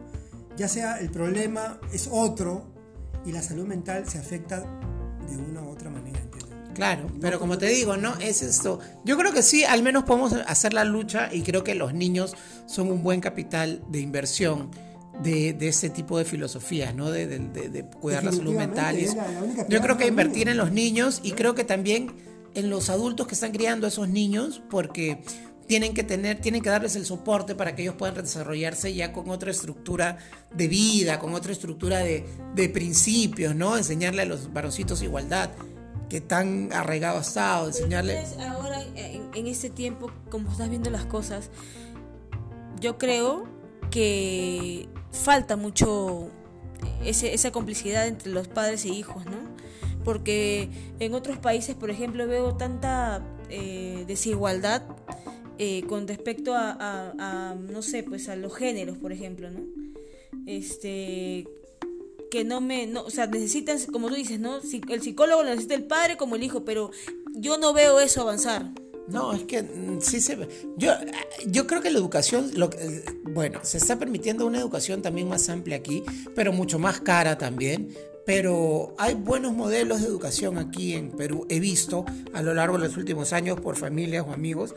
ya sea el problema es otro y la salud mental se afecta de una u otra manera, ¿entiendes? Claro, pero como te digo, ¿no? Es esto. Yo creo que sí, al menos podemos hacer la lucha y creo que los niños son un buen capital de inversión de, de este tipo de filosofías, ¿no? De, de- de- cuidar la salud mental. y la- la Yo creo que invertir en los niños y creo que también en los adultos que están criando a esos niños, porque tienen que tener, tienen que darles el soporte para que ellos puedan desarrollarse ya con otra estructura de vida, con otra estructura de, de principios, ¿no? Enseñarle a los varoncitos igualdad, que tan arraigado ha estado, enseñarle... Entonces, ahora, en, en este tiempo, como estás viendo las cosas, yo creo que falta mucho ese- esa complicidad entre los padres e hijos, ¿no? Porque en otros países, por ejemplo, veo tanta eh, desigualdad eh, con respecto a, no sé, pues a los géneros, por ejemplo, ¿no? Este que no me, no, o sea, necesitan, como tú dices, ¿no? El psicólogo lo necesita el padre como el hijo, pero yo no veo eso avanzar. No, es que mm, sí se ve. Yo, yo creo que la educación, lo, eh, bueno, se está permitiendo una educación también más amplia aquí, pero mucho más cara también. Pero hay buenos modelos de educación aquí en Perú. He visto a lo largo de los últimos años por familias o amigos.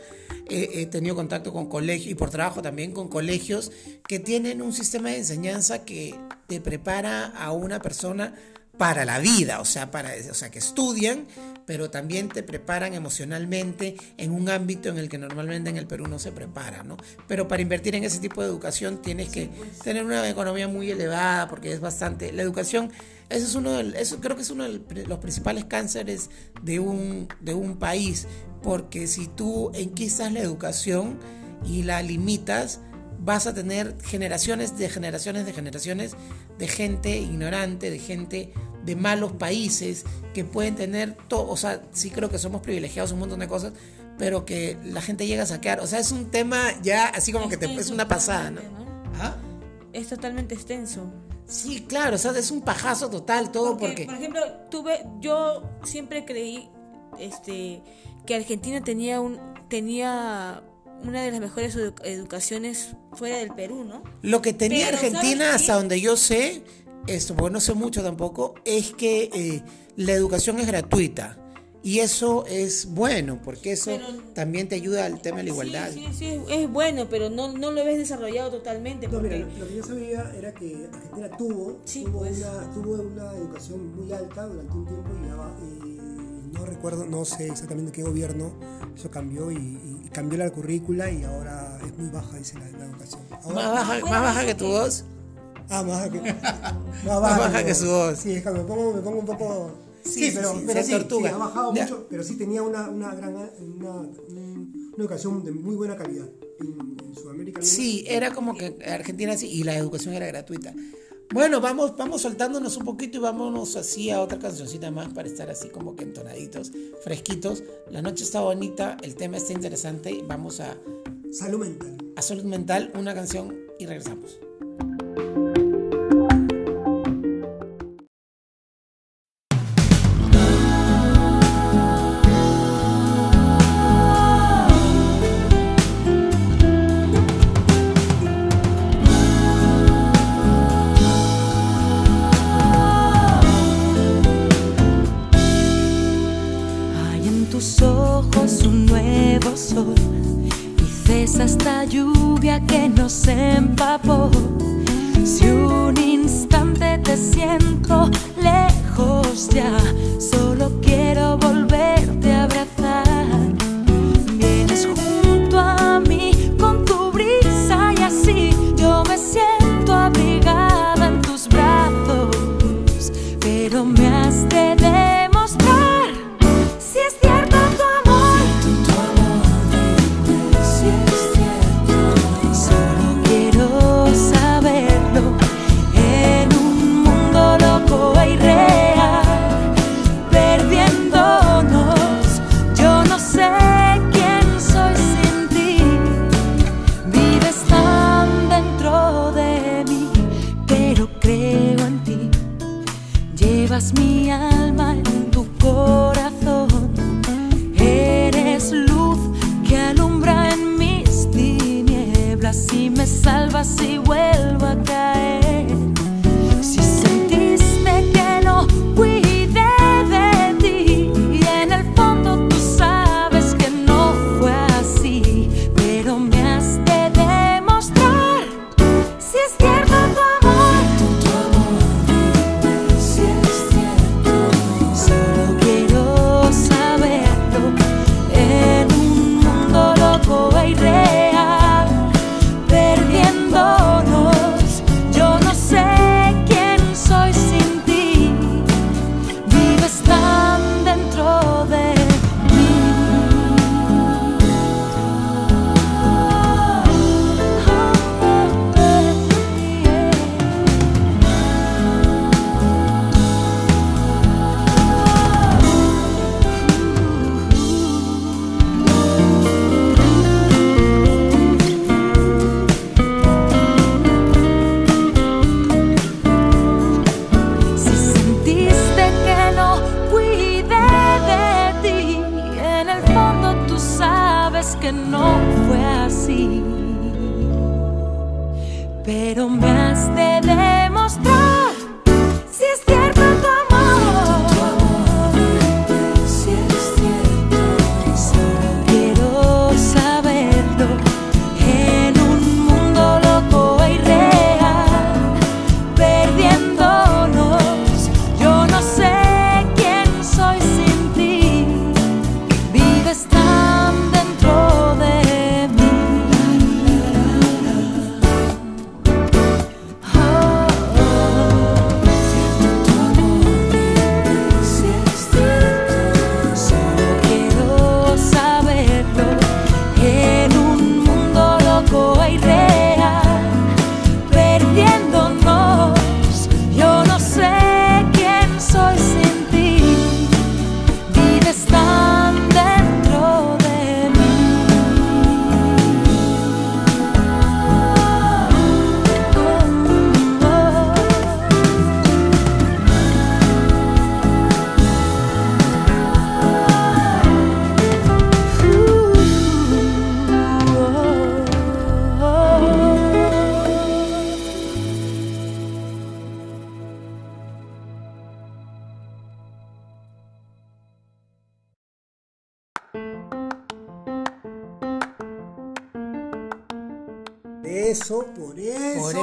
He, he tenido contacto con colegios y por trabajo también con colegios que tienen un sistema de enseñanza que te prepara a una persona para la vida, o sea, para, o sea, que estudian, pero también te preparan emocionalmente en un ámbito en el que normalmente en el Perú no se prepara, ¿no? Pero para invertir en ese tipo de educación tienes que tener una economía muy elevada porque es bastante, la educación, Ese es uno del- eso creo que es uno de los principales cánceres de un, de un país, porque si tú enquistas la educación y la limitas, vas a tener generaciones de generaciones de generaciones de gente ignorante, de gente de malos países que pueden tener todo, o sea, sí creo que somos privilegiados un montón de cosas, pero que la gente llega a saquear, o sea, es un tema ya así como que te, es una pasada, ¿no? ¿Ah? Es totalmente extenso. Sí, claro, o sea, es un pajazo total todo porque... por ejemplo, tuve, yo siempre creí este, que Argentina tenía un tenía una de las mejores edu- educaciones fuera del Perú, ¿no? Lo que tenía Pero, Argentina, ¿sabes hasta donde yo sé, esto, porque no sé mucho tampoco, es que eh, la educación es gratuita. Y eso es bueno, porque eso Pero- también te ayuda al tema de la igualdad. Sí, sí, sí, es, bueno, pero no, no lo ves desarrollado totalmente. No, mira, porque lo, lo que yo sabía era que Argentina tuvo, Sí, tuvo, pues. una, tuvo una educación muy alta durante un tiempo y ya, eh, no recuerdo, no sé exactamente qué gobierno eso cambió y, y- cambió la currícula y ahora es muy baja, dice la, la educación. Ahora- Más baja, más baja que tu voz. Ah, más baja que, más baja mi que su voz. Sí, es que me pongo, me pongo un poco... Sí, Sí, pero, sí, pero sí, tortuga. ha bajado Ya. mucho, pero sí tenía una, una gran una, un- una educación de muy buena calidad en, en Sudamérica. menos. Sí, era como que Argentina sí, y la educación era gratuita. Bueno, vamos, vamos soltándonos un poquito y vámonos así a otra cancioncita más para estar así como que entonaditos, fresquitos. La noche está bonita, el tema está interesante vamos a, Salud mental. a Salud Mental, una canción y regresamos.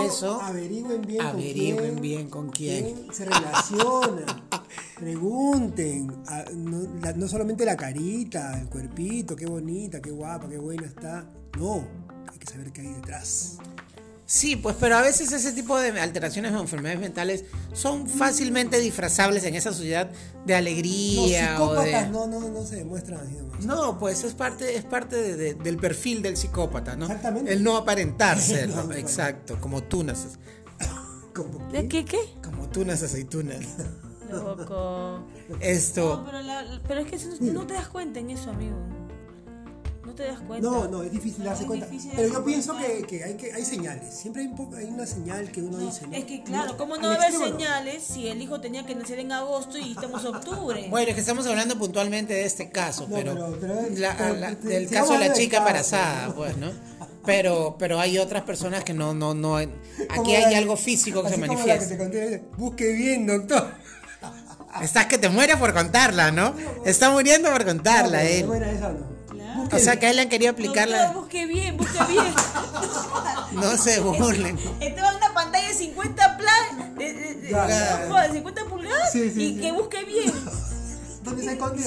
Eso, averigüen bien averigüen con quién, bien con quién. se relacionan. Pregunten, a- no, la- no solamente la carita, el cuerpito, qué bonita, qué guapa, qué buena está. No, hay que saber qué hay detrás. Sí, pues, pero a veces ese tipo de alteraciones o enfermedades mentales son fácilmente disfrazables en esa sociedad de Los alegría o de... psicópatas no, no, no se demuestran así nomás. No, pues es parte, es parte de- de- del perfil del psicópata, ¿no? Exactamente. El no aparentar El serlo, no aparentar. exacto, como tunas, Como ¿De qué qué? como tunas aceitunas. Loco. Esto, No, pero, la- pero es que no te das cuenta en eso, amigo. No te das cuenta. No, no, es difícil darse cuenta. difícil Pero yo pienso que, que hay que hay señales. Siempre hay, un poco, hay una señal que uno dice. ¿no? Es que claro, ¿cómo no va a haber señales si el hijo tenía que nacer en agosto y estamos en octubre? bueno, es que estamos hablando puntualmente de este caso, No, pero, pero- pero- la- pero- la- pero- del caso de la chica embarazada, ¿no? pues, ¿no? Pero, pero hay otras personas que no, no, no, aquí Como hay la- algo físico que se así como la manifiesta. que te conté, dice, Busque bien, doctor. Estás que te mueres por contarla, ¿no? Está muriendo por contarla, No, él. no era esa, no. O sea que a él le han querido Doctor, aplicarla. busque bien, busque bien. No se burlen. Estaba en una pantalla de 50 pla- de, de- de- Claro. ojo, de 50 pulgadas Sí, sí, y sí. que busque bien. ¿Dónde se escondió?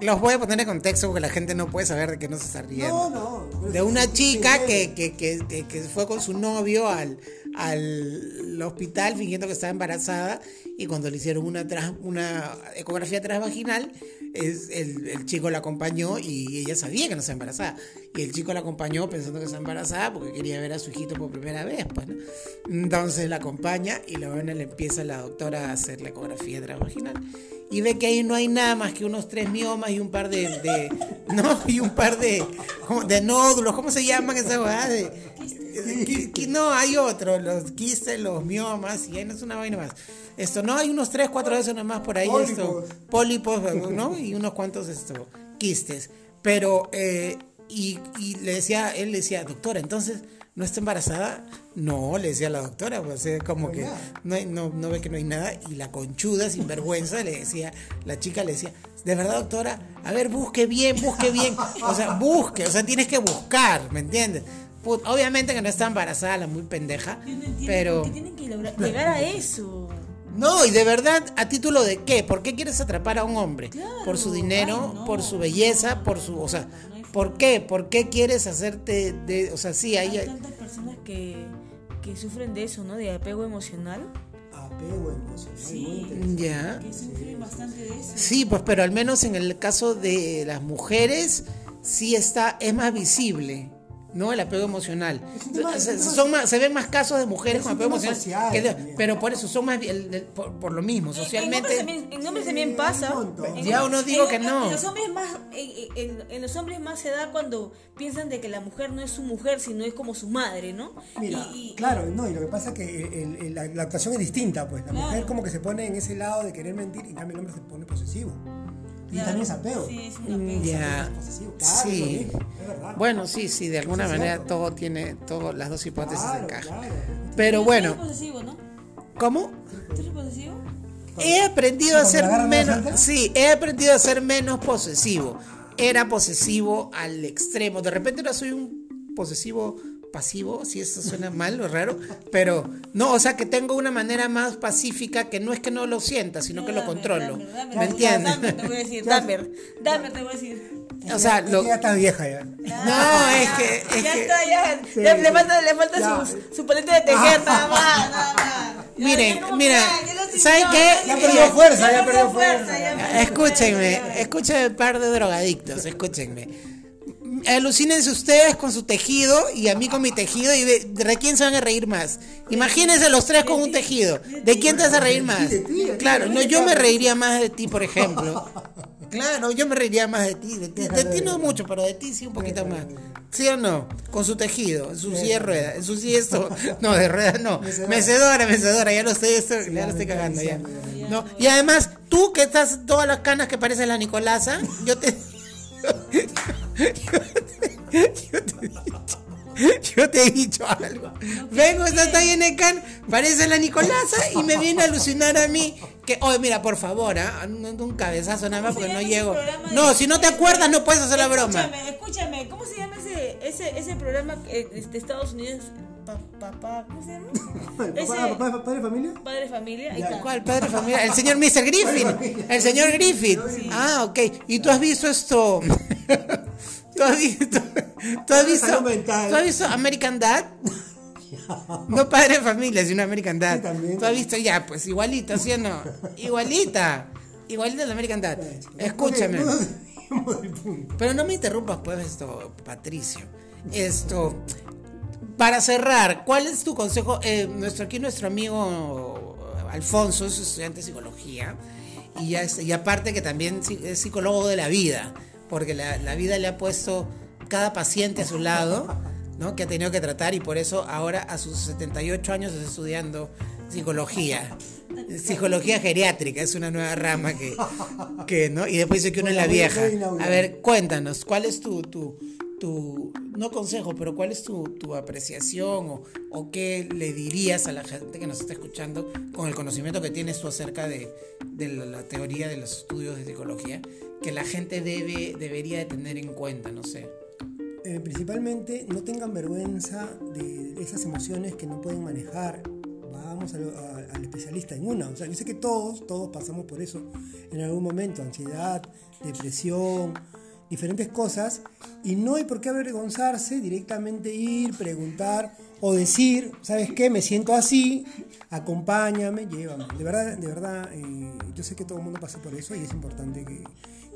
Los voy a poner en contexto porque la gente no puede saber de qué no se está No, riendo. no. De una chica que, que, que, que- que fue con su novio al, al hospital fingiendo que estaba embarazada y cuando le hicieron una, tras- una ecografía transvaginal, el, chico la acompañó y ella sabía que no estaba embarazada. Y el chico la acompañó pensando que estaba embarazada porque quería ver a su hijito por primera vez. Pues. Entonces la acompaña y luego le empieza la doctora a hacer la ecografía transvaginal. Y ve que ahí no hay nada más que unos tres miomas y un par de, de- no, y un par de, de nódulos, ¿cómo se llaman esas qui- no, hay otro, los quistes, los miomas, y ahí no es una vaina más. Esto, no, hay unos tres, cuatro de esos nomás por ahí, esto, pólipos, ¿no? Y unos cuantos, esto, quistes. Pero, eh, y, y le decía, él le decía, doctora, entonces, ¿no está embarazada? No, le decía la doctora, pues es como que no, no, no ve que no hay nada. Y la conchuda, sin vergüenza, le decía, la chica le decía, de verdad, doctora, a ver, busque bien, busque bien. O sea, busque, o sea, tienes que buscar, ¿me entiendes? Put- obviamente que no está embarazada, la muy pendeja, Yo no entiendo pero... qué tienen que lograr- llegar a eso. No, y de verdad, ¿a título de qué? ¿Por qué quieres atrapar a un hombre? Claro, ¿Por su dinero? ay, no. ¿Por su belleza? ¿Por su... O sea, ¿por qué? ¿Por qué quieres hacerte de... O sea, sí, Hay hay... tantas personas que, que sufren de eso, ¿no? De apego emocional. Apego emocional. Sí. muy. Ya. Que sufren bastante de eso. Sí, pues, pero al menos en el caso de las mujeres, sí está, es más visible. ¿No? El apego emocional. Tema- se, son más- se ven más casos de mujeres Es con apego emocional. social que de- también. pero por eso, son más. el- el- por, por lo mismo, En- En socialmente. hombres también, en hombres también pasa. un Ya uno digo en- que no. En los hombres más, en, los hombres más se da cuando piensan de que la mujer no es su mujer, sino es como su madre, ¿no? Mira, Y- y- claro, no, y lo que pasa es que el- la, la actuación es distinta, pues. La Claro. mujer como que se pone en ese lado de querer mentir, y cambio el hombre se pone posesivo. Y también es apego. Sí, es un apego. Ya. Sí. Bueno, sí, sí, de alguna manera todo tiene, todo, las dos hipótesis encajan. Pero bueno, eres posesivo, ¿no? ¿cómo? ¿Tú eres posesivo? He aprendido a ¿Cuando ser menos, sí, he aprendido a ser menos posesivo. Era posesivo al extremo. De repente ahora soy un posesivo pasivo, si eso suena mal o raro, pero no, o sea que tengo una manera más pacífica que no es que no lo sienta, sino que lo Dame, controlo. dame, dame, ¿Me entiendes? Dame, te voy a decir, dame, dame, te voy a decir. O sea, lo, ya está vieja ya. no, es que, es ya que- está, ya. Sí, le, falta, le falta Ya. su, su paleta de tejer, nada más, nada más. Ya, Miren, ya sintió, ¿saben qué? ya perdió fuerza, ya perdió fuerza. ya perdió Escúchenme, fuerza. escúchenme, par de drogadictos, escúchenme. Alucínense ustedes con su tejido y a mí con mi tejido y de quién se van a reír más. Imagínense los tres con un tejido. ¿De quién te vas a reír más? de de. Claro, no, yo me reiría más de ti, por ejemplo. Claro, yo me reiría más de ti. De ti, de ti no mucho, pero de ti sí un poquito más. ¿Sí o no? Con su tejido, en su silla de ruedas, en su silla esto. No, de ruedas no. Mecedora, mecedora, ya lo estoy, esto, ya lo estoy cagando ya. No, y además, tú que estás todas las canas que parecen la Nicolasa, yo te. Yo te, yo te he dicho. Algo. Vengo, estás ahí en el can, parece la Nicolasa y me viene a alucinar a mí. Que, oye, mira, por favor, no un cabezazo nada más porque no ¿Cómo se llama llego. No, si no te acuerdas, no puedes hacer la broma. Escúchame, escúchame, ¿cómo se llama ese, ese ese, ese programa eh, de Estados Unidos, pa- papá, ¿cómo se llama? ¿Papá, papá, de familia? Padre de familia, ahí está. ¿Cuál padre de familia? El señor Mr. Griffin. El señor Griffin. Ah, ok. ¿Y tú has visto esto? ¿Tú has visto? ¿Tú has visto? ¿Tú has visto American Dad? No padre de familia, sino American Dad. Sí. ¿Tú has visto? Ya, pues igualita, ¿sí o no? Igualita. Igualita de American Dad. Escúchame. Pero no me interrumpas, pues, esto, Patricio. Esto. Para cerrar, ¿cuál es tu consejo? Eh, nuestro aquí, nuestro amigo Alfonso es estudiante de psicología. Y, aparte que también es psicólogo de la vida. Porque la, vida le ha puesto cada paciente a su lado, ¿no? Que ha tenido que tratar. Y por eso ahora a sus 78 años está estudiando psicología. Psicología geriátrica, es una nueva rama que, que ¿no? Y después dice que uno es la vieja. A ver, cuéntanos, ¿cuál es tu, tu, tu no consejo, pero cuál es tu, tu apreciación o, o qué le dirías a la gente que nos está escuchando con el conocimiento que tienes tú acerca de, de la, teoría de los estudios de psicología que la gente debe, debería de tener en cuenta, no sé? Eh, principalmente no tengan vergüenza de esas emociones que no pueden manejar. Vamos a- al especialista en una. O sea, yo sé que todos, todos pasamos por eso en algún momento. Ansiedad, depresión, diferentes cosas. Y no hay por qué avergonzarse, directamente ir, preguntar o decir, ¿sabes qué? Me siento así, acompáñame, llévame. De verdad, de verdad, eh, yo sé que todo el mundo pasa por eso y es importante que,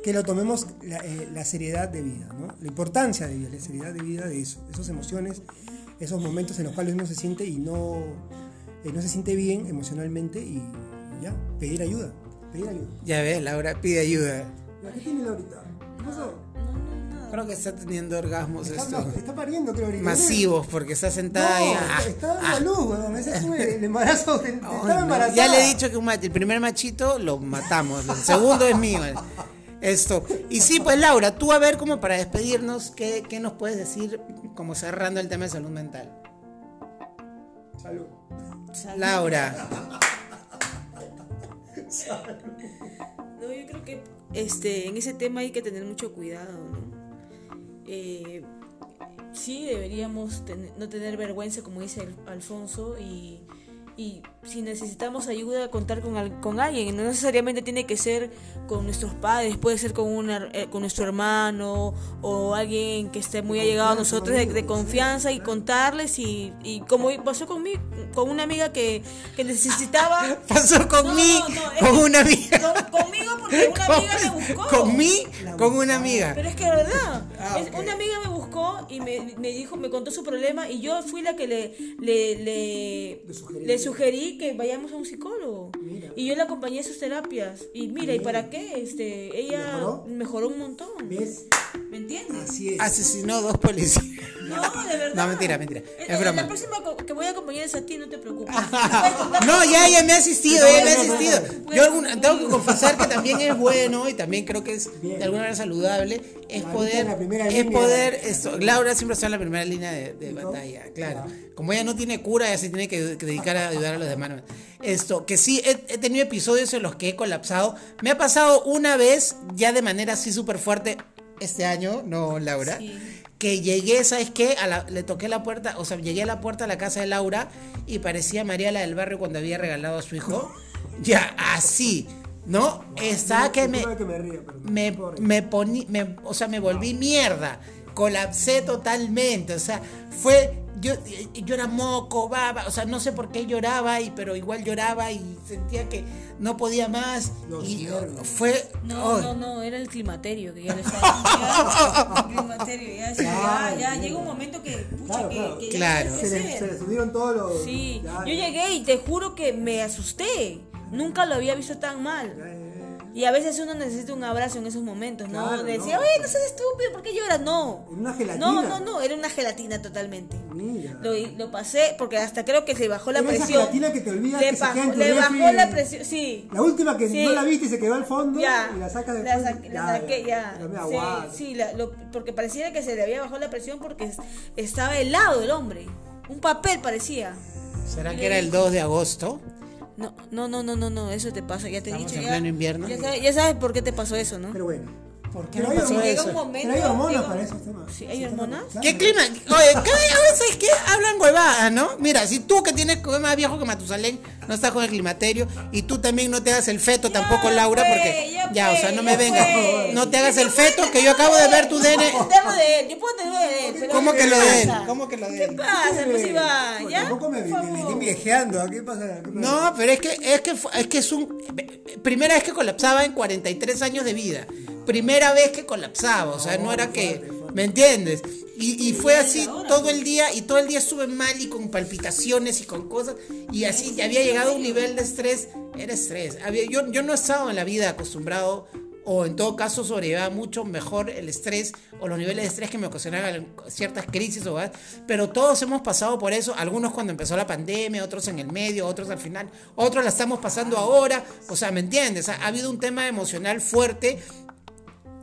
que lo tomemos la, eh, la seriedad de vida, ¿no? La importancia de vida, la seriedad de vida de eso, esas emociones, esos momentos en los cuales uno se siente y no, eh, no se siente bien emocionalmente y, ya, pedir ayuda, pedir ayuda. Ya ves, Laura pide ayuda. Ya, ¿Qué tiene Laurita? ¿Qué pasó? Creo que está teniendo orgasmos Está, esto. está pariendo, creo, ahorita. Masivos, porque está No, sentada ahí. ah, está dando ah. luz, weón. Ese es el embarazo. de- Estaba no. embarazada. Ya le he dicho que un el primer machito lo matamos, el segundo es mío. Esto. Y sí, pues Laura, tú a ver como para despedirnos, ¿qué, qué nos puedes decir como cerrando el tema de salud mental? Salud. Laura, No, yo creo que este, en ese tema hay que tener mucho cuidado, ¿no? Eh, sí, deberíamos no tener vergüenza, como dice Alfonso, y, y si necesitamos ayuda, contar con, al- con alguien. No necesariamente tiene que ser con nuestros padres, puede ser con, una, eh, con nuestro hermano o alguien que esté muy allegado a nosotros de, de confianza y contarles. Y, y como pasó conmigo, con una amiga que, que necesitaba... pasó con No, mí, no, no, es con una amiga. con- conmigo porque una amiga me buscó. Con mí, con una amiga. Pero es que de verdad, Ah, es- ok. una amiga me buscó y me, me dijo, me contó su problema y yo fui la que le, le, le, Le sugerí. le sugerí que vayamos a un psicólogo. Y yo la acompañé a sus terapias. Y mira, ¿y para qué? Este, ella ¿Mejoró? mejoró un montón. ¿Ves? ¿Me entiendes? Así es. Asesinó dos policías. No, de verdad. No, mentira, mentira. Eh, Es eh, broma. La próxima que voy a acompañar es a ti, no te preocupes. No, ya, ya me ha asistido, ya me ha No, no, no, asistido. no. Yo alguna- tengo que confesar que también es bueno y también creo que es Bien. de alguna manera saludable. Es poder, la primera es línea. poder, esto, Laura siempre está en la primera línea de, de batalla, claro. Como ella no tiene cura, ella se tiene que, que dedicar a ayudar a los demás. Esto, que sí, he, he tenido episodios en los que he colapsado. Me ha pasado una vez, ya de manera así súper fuerte, este año, no, Laura. Sí. Que llegué, ¿sabes qué? A la- le toqué la puerta, o sea, llegué a la puerta de la casa de Laura y parecía María la del barrio cuando había regalado a su hijo. Ya, así, ¿no? Estaba que me, Disculpa que me ría, pero me, me poní, me- o sea, me volví mierda. Colapsé totalmente. O sea, fue. Yo, yo era moco, baba, o sea, no sé por qué lloraba, y, pero igual lloraba y sentía que no podía más. Los y fue. No, ay, no, no, era el climaterio que ya le estaba. el climaterio, ya, ya, Claro, ya bien. llega un momento que, pucha, Claro, que, claro. que ya Claro. no sé Se le, hacer. se le subieron todos los. Sí, ya, yo ya. llegué y te juro que me asusté. Nunca lo había visto tan mal. Y a veces uno necesita un abrazo en esos momentos, ¿no? Claro, Decía, no. oye, no seas estúpido, ¿por qué lloras? No. Una gelatina. No, no, no, era una gelatina totalmente. Mira. Lo, lo pasé porque hasta creo que se bajó la Era esa presión. gelatina que te olvidas le que se bajó, queda en tu le bajó la presión, sí. La última que Sí. no la viste y se quedó al fondo Ya, y la sacas la, después. sa- la saqué ya. La me Sí, sí, la- lo- porque pareciera que se le había bajado la presión porque es- estaba helado el hombre. Un papel parecía. ¿Será que era el 2 de agosto? No, no, no, no, no, no, eso te pasa, ya te he dicho. en ya, pleno invierno. Ya sabes, ya sabes por qué te pasó eso, ¿no? Pero bueno, ¿Por qué ¿Qué no me hay pasó hormonas? Llega un eso? momento. Pero hay hormonas para esos temas. Sí, ¿hay hormonas? Claro. ¿Qué clima? Oye, cada vez es que hablan huevadas, ¿no? Mira, si tú que tienes que más viejo que Matusalén no estás con el climaterio y tú también no te hagas el feto tampoco, Laura, fue, porque ya ya, o sea, no me vengas, fue. no te hagas el feto que tener yo acabo de ver tu DN. tenerlo de él, yo puedo tenerlo de él. pero ¿Cómo ¿qué que lo de él? ¿Cómo que lo de ¿Qué pasa, pues Iván? Pues ¿Ya? Tampoco me, me, viejeando. ¿Qué pasa? ¿Qué pasa? No, pero es que es que es que es un primera vez que colapsaba en 43 años de vida. Primera vez que colapsaba, o sea, no era que ¿me entiendes? Y, y fue así todo el día y todo el día estuve mal y con palpitaciones y con cosas y así había llegado a un nivel de estrés, era estrés. Había, yo, yo no he estado en la vida acostumbrado o en todo caso sobrellevaba mucho mejor el estrés o los niveles de estrés que me ocasionaban ciertas crisis o ¿verdad? pero todos hemos pasado por eso, algunos cuando empezó la pandemia, otros en el medio, otros al final, otros la estamos pasando ahora, o sea, ¿me entiendes? Ha, ha habido un tema emocional fuerte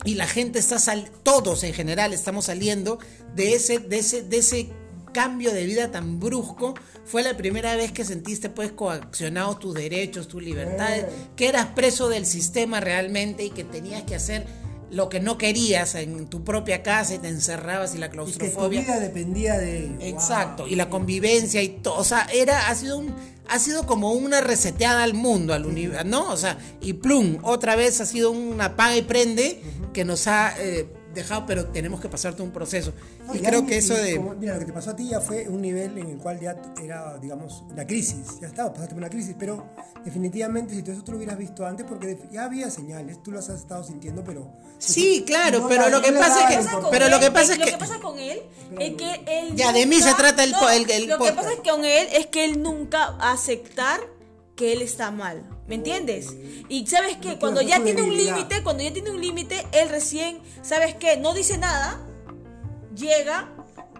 y la gente está sal todos en general estamos saliendo de ese de ese de ese cambio de vida tan brusco. Fue la primera vez que sentiste pues coaccionados tus derechos tus libertades que eras preso del sistema realmente y que tenías que hacer lo que no querías en tu propia casa y te encerrabas y la Y que tu claustrofobia vida dependía de. Exacto, y la convivencia y todo, o sea, era, ha sido un, ha sido como una reseteada al mundo, al universo, ¿no? O sea, y plum, otra vez ha sido una apaga y prende que nos ha eh, dejado, pero tenemos que pasar todo un proceso. No, y creo ni- que eso de... como- mira, lo que te pasó a ti ya fue un nivel en el cual ya era, digamos, una crisis. Ya estaba, pasaste por una crisis. Pero definitivamente, si tú eso tú lo hubieras visto antes, porque ya había señales, tú las has estado sintiendo, pero. Sí, claro, No pero la- lo que no pasa es que- pero él- lo que pasa es lo que- que pasa con él es que él Ya, de mí se trata el po- el- el lo que pasa es que con él es que él nunca va a aceptar que él está mal ¿me entiendes? y sabes que cuando ya tiene un límite cuando ya tiene un límite él recién sabes que no dice nada llega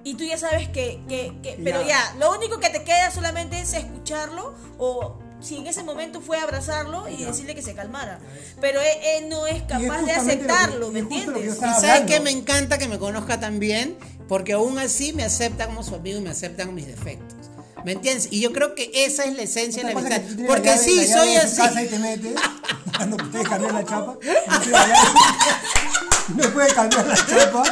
y tú ya sabes que, que, que- pero Ya. ya lo único que te queda solamente es escucharlo o si en ese momento fue abrazarlo y decirle que se calmara pero él, él no es Y es capaz de que- aceptarlo ¿me que yo entiendes? Y sabes que me encanta que me conozca también, porque aún así me acepta como su amigo y me acepta con mis defectos. ¿Me entiendes? Y yo creo que esa es la esencia de la amistad. que Porque la sí, soy así. casa y te metes, cuando ustedes cambian la chapa, no te la llave. no puede cambiar la chapa.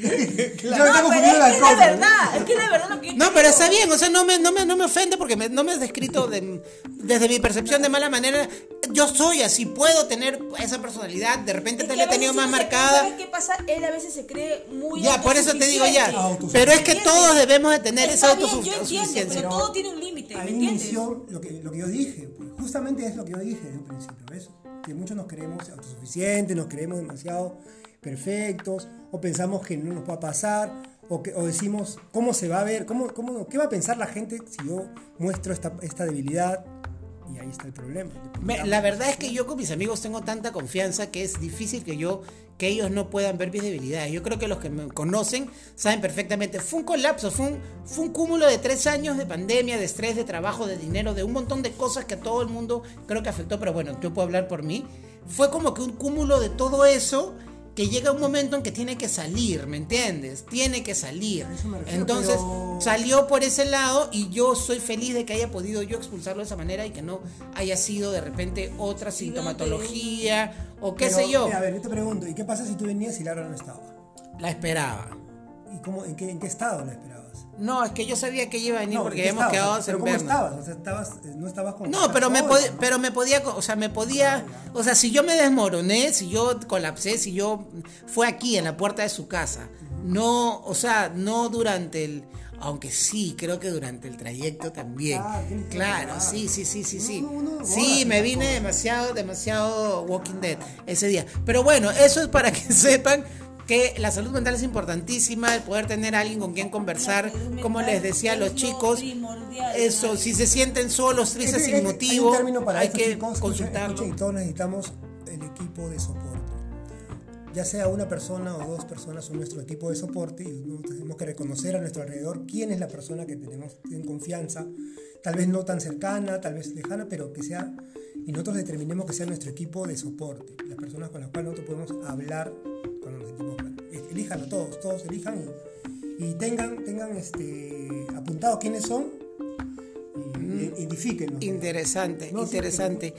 Yo me No, pero es que es la cosas. verdad, es que es la verdad lo que yo No, pero está bien, o sea, no me, no me, no me ofende porque me- no me has descrito de- desde mi percepción de mala manera. Yo soy así, puedo tener esa personalidad, de repente Es te la he tenido más marcada. ¿Sabes qué pasa? Él a veces se cree muy Ya, por eso te digo ya. Pero es que todos debemos de tener esa Está bien, yo entiendo, pero todo tiene un límite, ¿me entiendes? inició lo que, lo que yo dije. pues, justamente es lo que yo dije desde un principio. ¿ves? Que muchos nos creemos autosuficientes, nos creemos demasiado perfectos, o pensamos que no nos va a pasar, o, que, o decimos, ¿cómo se va a ver? ¿Cómo, cómo, ¿Qué va a pensar la gente si yo muestro esta, esta debilidad? Y ahí está el problema. Me- La verdad es que yo con mis amigos tengo tanta confianza que es difícil que yo que ellos no puedan ver mis debilidades. Yo creo que los que me conocen saben perfectamente. Fue un colapso, fue un, fue un cúmulo de tres años de pandemia, de estrés, de trabajo, de dinero, de un montón de cosas que a todo el mundo creo que afectó, pero bueno, yo puedo hablar por mí. Fue como que un cúmulo de todo eso que llega un momento en que tiene que salir, ¿me entiendes? Tiene que salir. Refiero, Entonces pero- salió por ese lado y yo soy feliz de que haya podido yo expulsarlo de esa manera y que no haya sido de repente otra sintomatología o qué Pero, sé yo. A ver, yo te pregunto, ¿y qué pasa si tú venías y Laura no estaba? La esperaba. ¿Y cómo, en, qué, en qué estado la esperabas? No, es que yo sabía que iba a venir No, porque ¿en qué habíamos estabas? quedado ¿Pero en cómo estabas? O sea, estabas, eh, no estabas con No, pero me, ¿no? pero me podía, o sea, me podía, o sea, si yo me desmoroné, si yo colapsé, si yo fue aquí en la puerta de su casa, no, o sea, no durante el, aunque sí, creo que durante el trayecto también. Ah, Claro, sí, sí, sí, sí, sí. No, no, no, Sí, me vine demasiado, demasiado Walking Dead ese día. Pero bueno, eso es para que sepan que la salud mental es importantísima, el poder tener a alguien con quien conversar, como les decía a los lo chicos, eso, si se sienten solos, tristes, sin motivo, Hay un término para hay que escuchen, y todos necesitamos el equipo de soporte. Ya sea una persona o dos personas son nuestro equipo de soporte y tenemos que reconocer a nuestro alrededor quién es la persona que tenemos en confianza, tal vez no tan cercana, tal vez lejana, pero que sea, y nosotros determinemos que sea nuestro equipo de soporte, las personas con las cuales nosotros podemos hablar Elijan a todos, todos elijan y, y tengan, tengan este, apuntados quiénes son y, Identifíquenos. Interesante, No, interesante.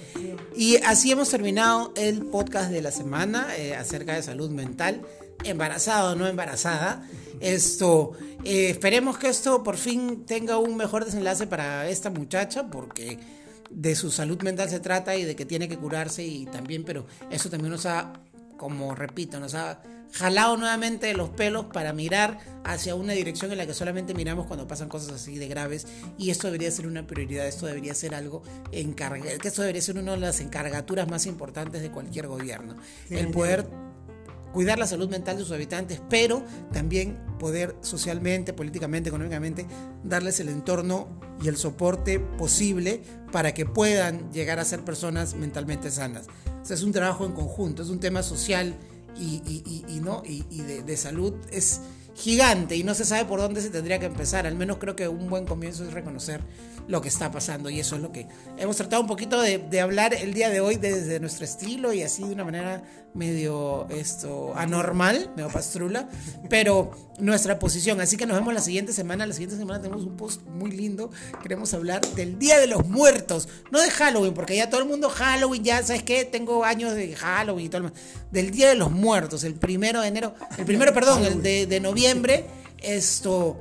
Y así hemos terminado el podcast de la semana eh, acerca de salud mental, embarazada o no embarazada. Esto, eh, esperemos que esto por fin tenga un mejor desenlace para esta muchacha, porque de su salud mental se trata y de que tiene que curarse y también, pero eso también nos ha, como repito, nos ha jalado nuevamente de los pelos para mirar hacia una dirección en la que solamente miramos cuando pasan cosas así de graves y esto debería ser una prioridad, esto debería ser algo encarga, que esto debería ser una de las encargaturas más importantes de cualquier gobierno, el poder cuidar la salud mental de sus habitantes, pero también poder socialmente, políticamente, económicamente, darles el entorno y el soporte posible para que puedan llegar a ser personas mentalmente sanas. O sea, es un trabajo en conjunto, es un tema social y, y- y- y no y, de, de salud es gigante y no se sabe por dónde se tendría que empezar. Al menos creo que un buen comienzo es reconocer lo que está pasando y eso es lo que hemos tratado un poquito de, hablar el día de hoy desde nuestro estilo y así de una manera medio esto anormal, medio pastrula, pero nuestra posición. Así que nos vemos la siguiente semana. La siguiente semana tenemos un post muy lindo. Queremos hablar del Día de los Muertos, no de Halloween, porque ya todo el mundo Halloween, ya sabes qué, tengo años de Halloween y todo el del Día de los Muertos, el primero de enero, el primero, perdón, el de noviembre. Esto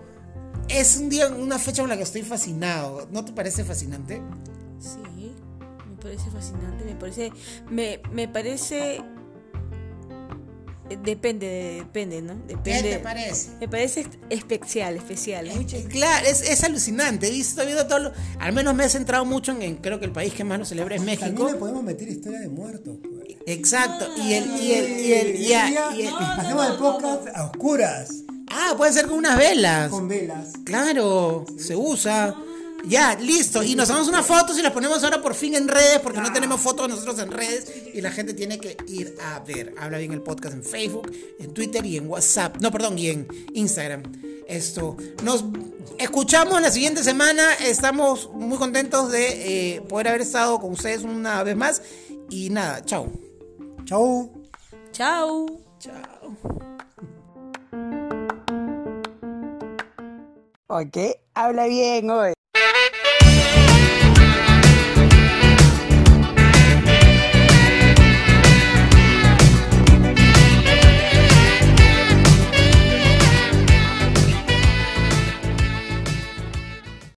es un día, una fecha con la que estoy fascinado. ¿No te parece fascinante? Sí, me parece fascinante, me parece, me, me parece, depende, depende, ¿no? Depende. ¿Qué te parece? Me parece especial, especial. muy Eh, Claro, es, es alucinante. ¿viste? Estoy viendo todo lo- Al menos me he centrado mucho en, en- creo que el país que más lo celebra es También México. le podemos meter historia de muertos. pues. Exacto. Y el, y el, y el, y Ese el- día y el- Hacemos el podcast a oscuras, Ah, puede ser con unas velas. con velas. Claro, se usa. Ya, listo. Y nos damos unas fotos y las ponemos ahora por fin en redes, porque no tenemos fotos nosotros en redes y la gente tiene que ir a ver. Habla bien el podcast en Facebook, en Twitter y en WhatsApp. No, perdón, y en Instagram. Esto. Nos escuchamos la siguiente semana. Estamos muy contentos de eh, poder haber estado con ustedes una vez más. Y nada, chao. Chau. Chao. Chao. Ok, habla bien hoy.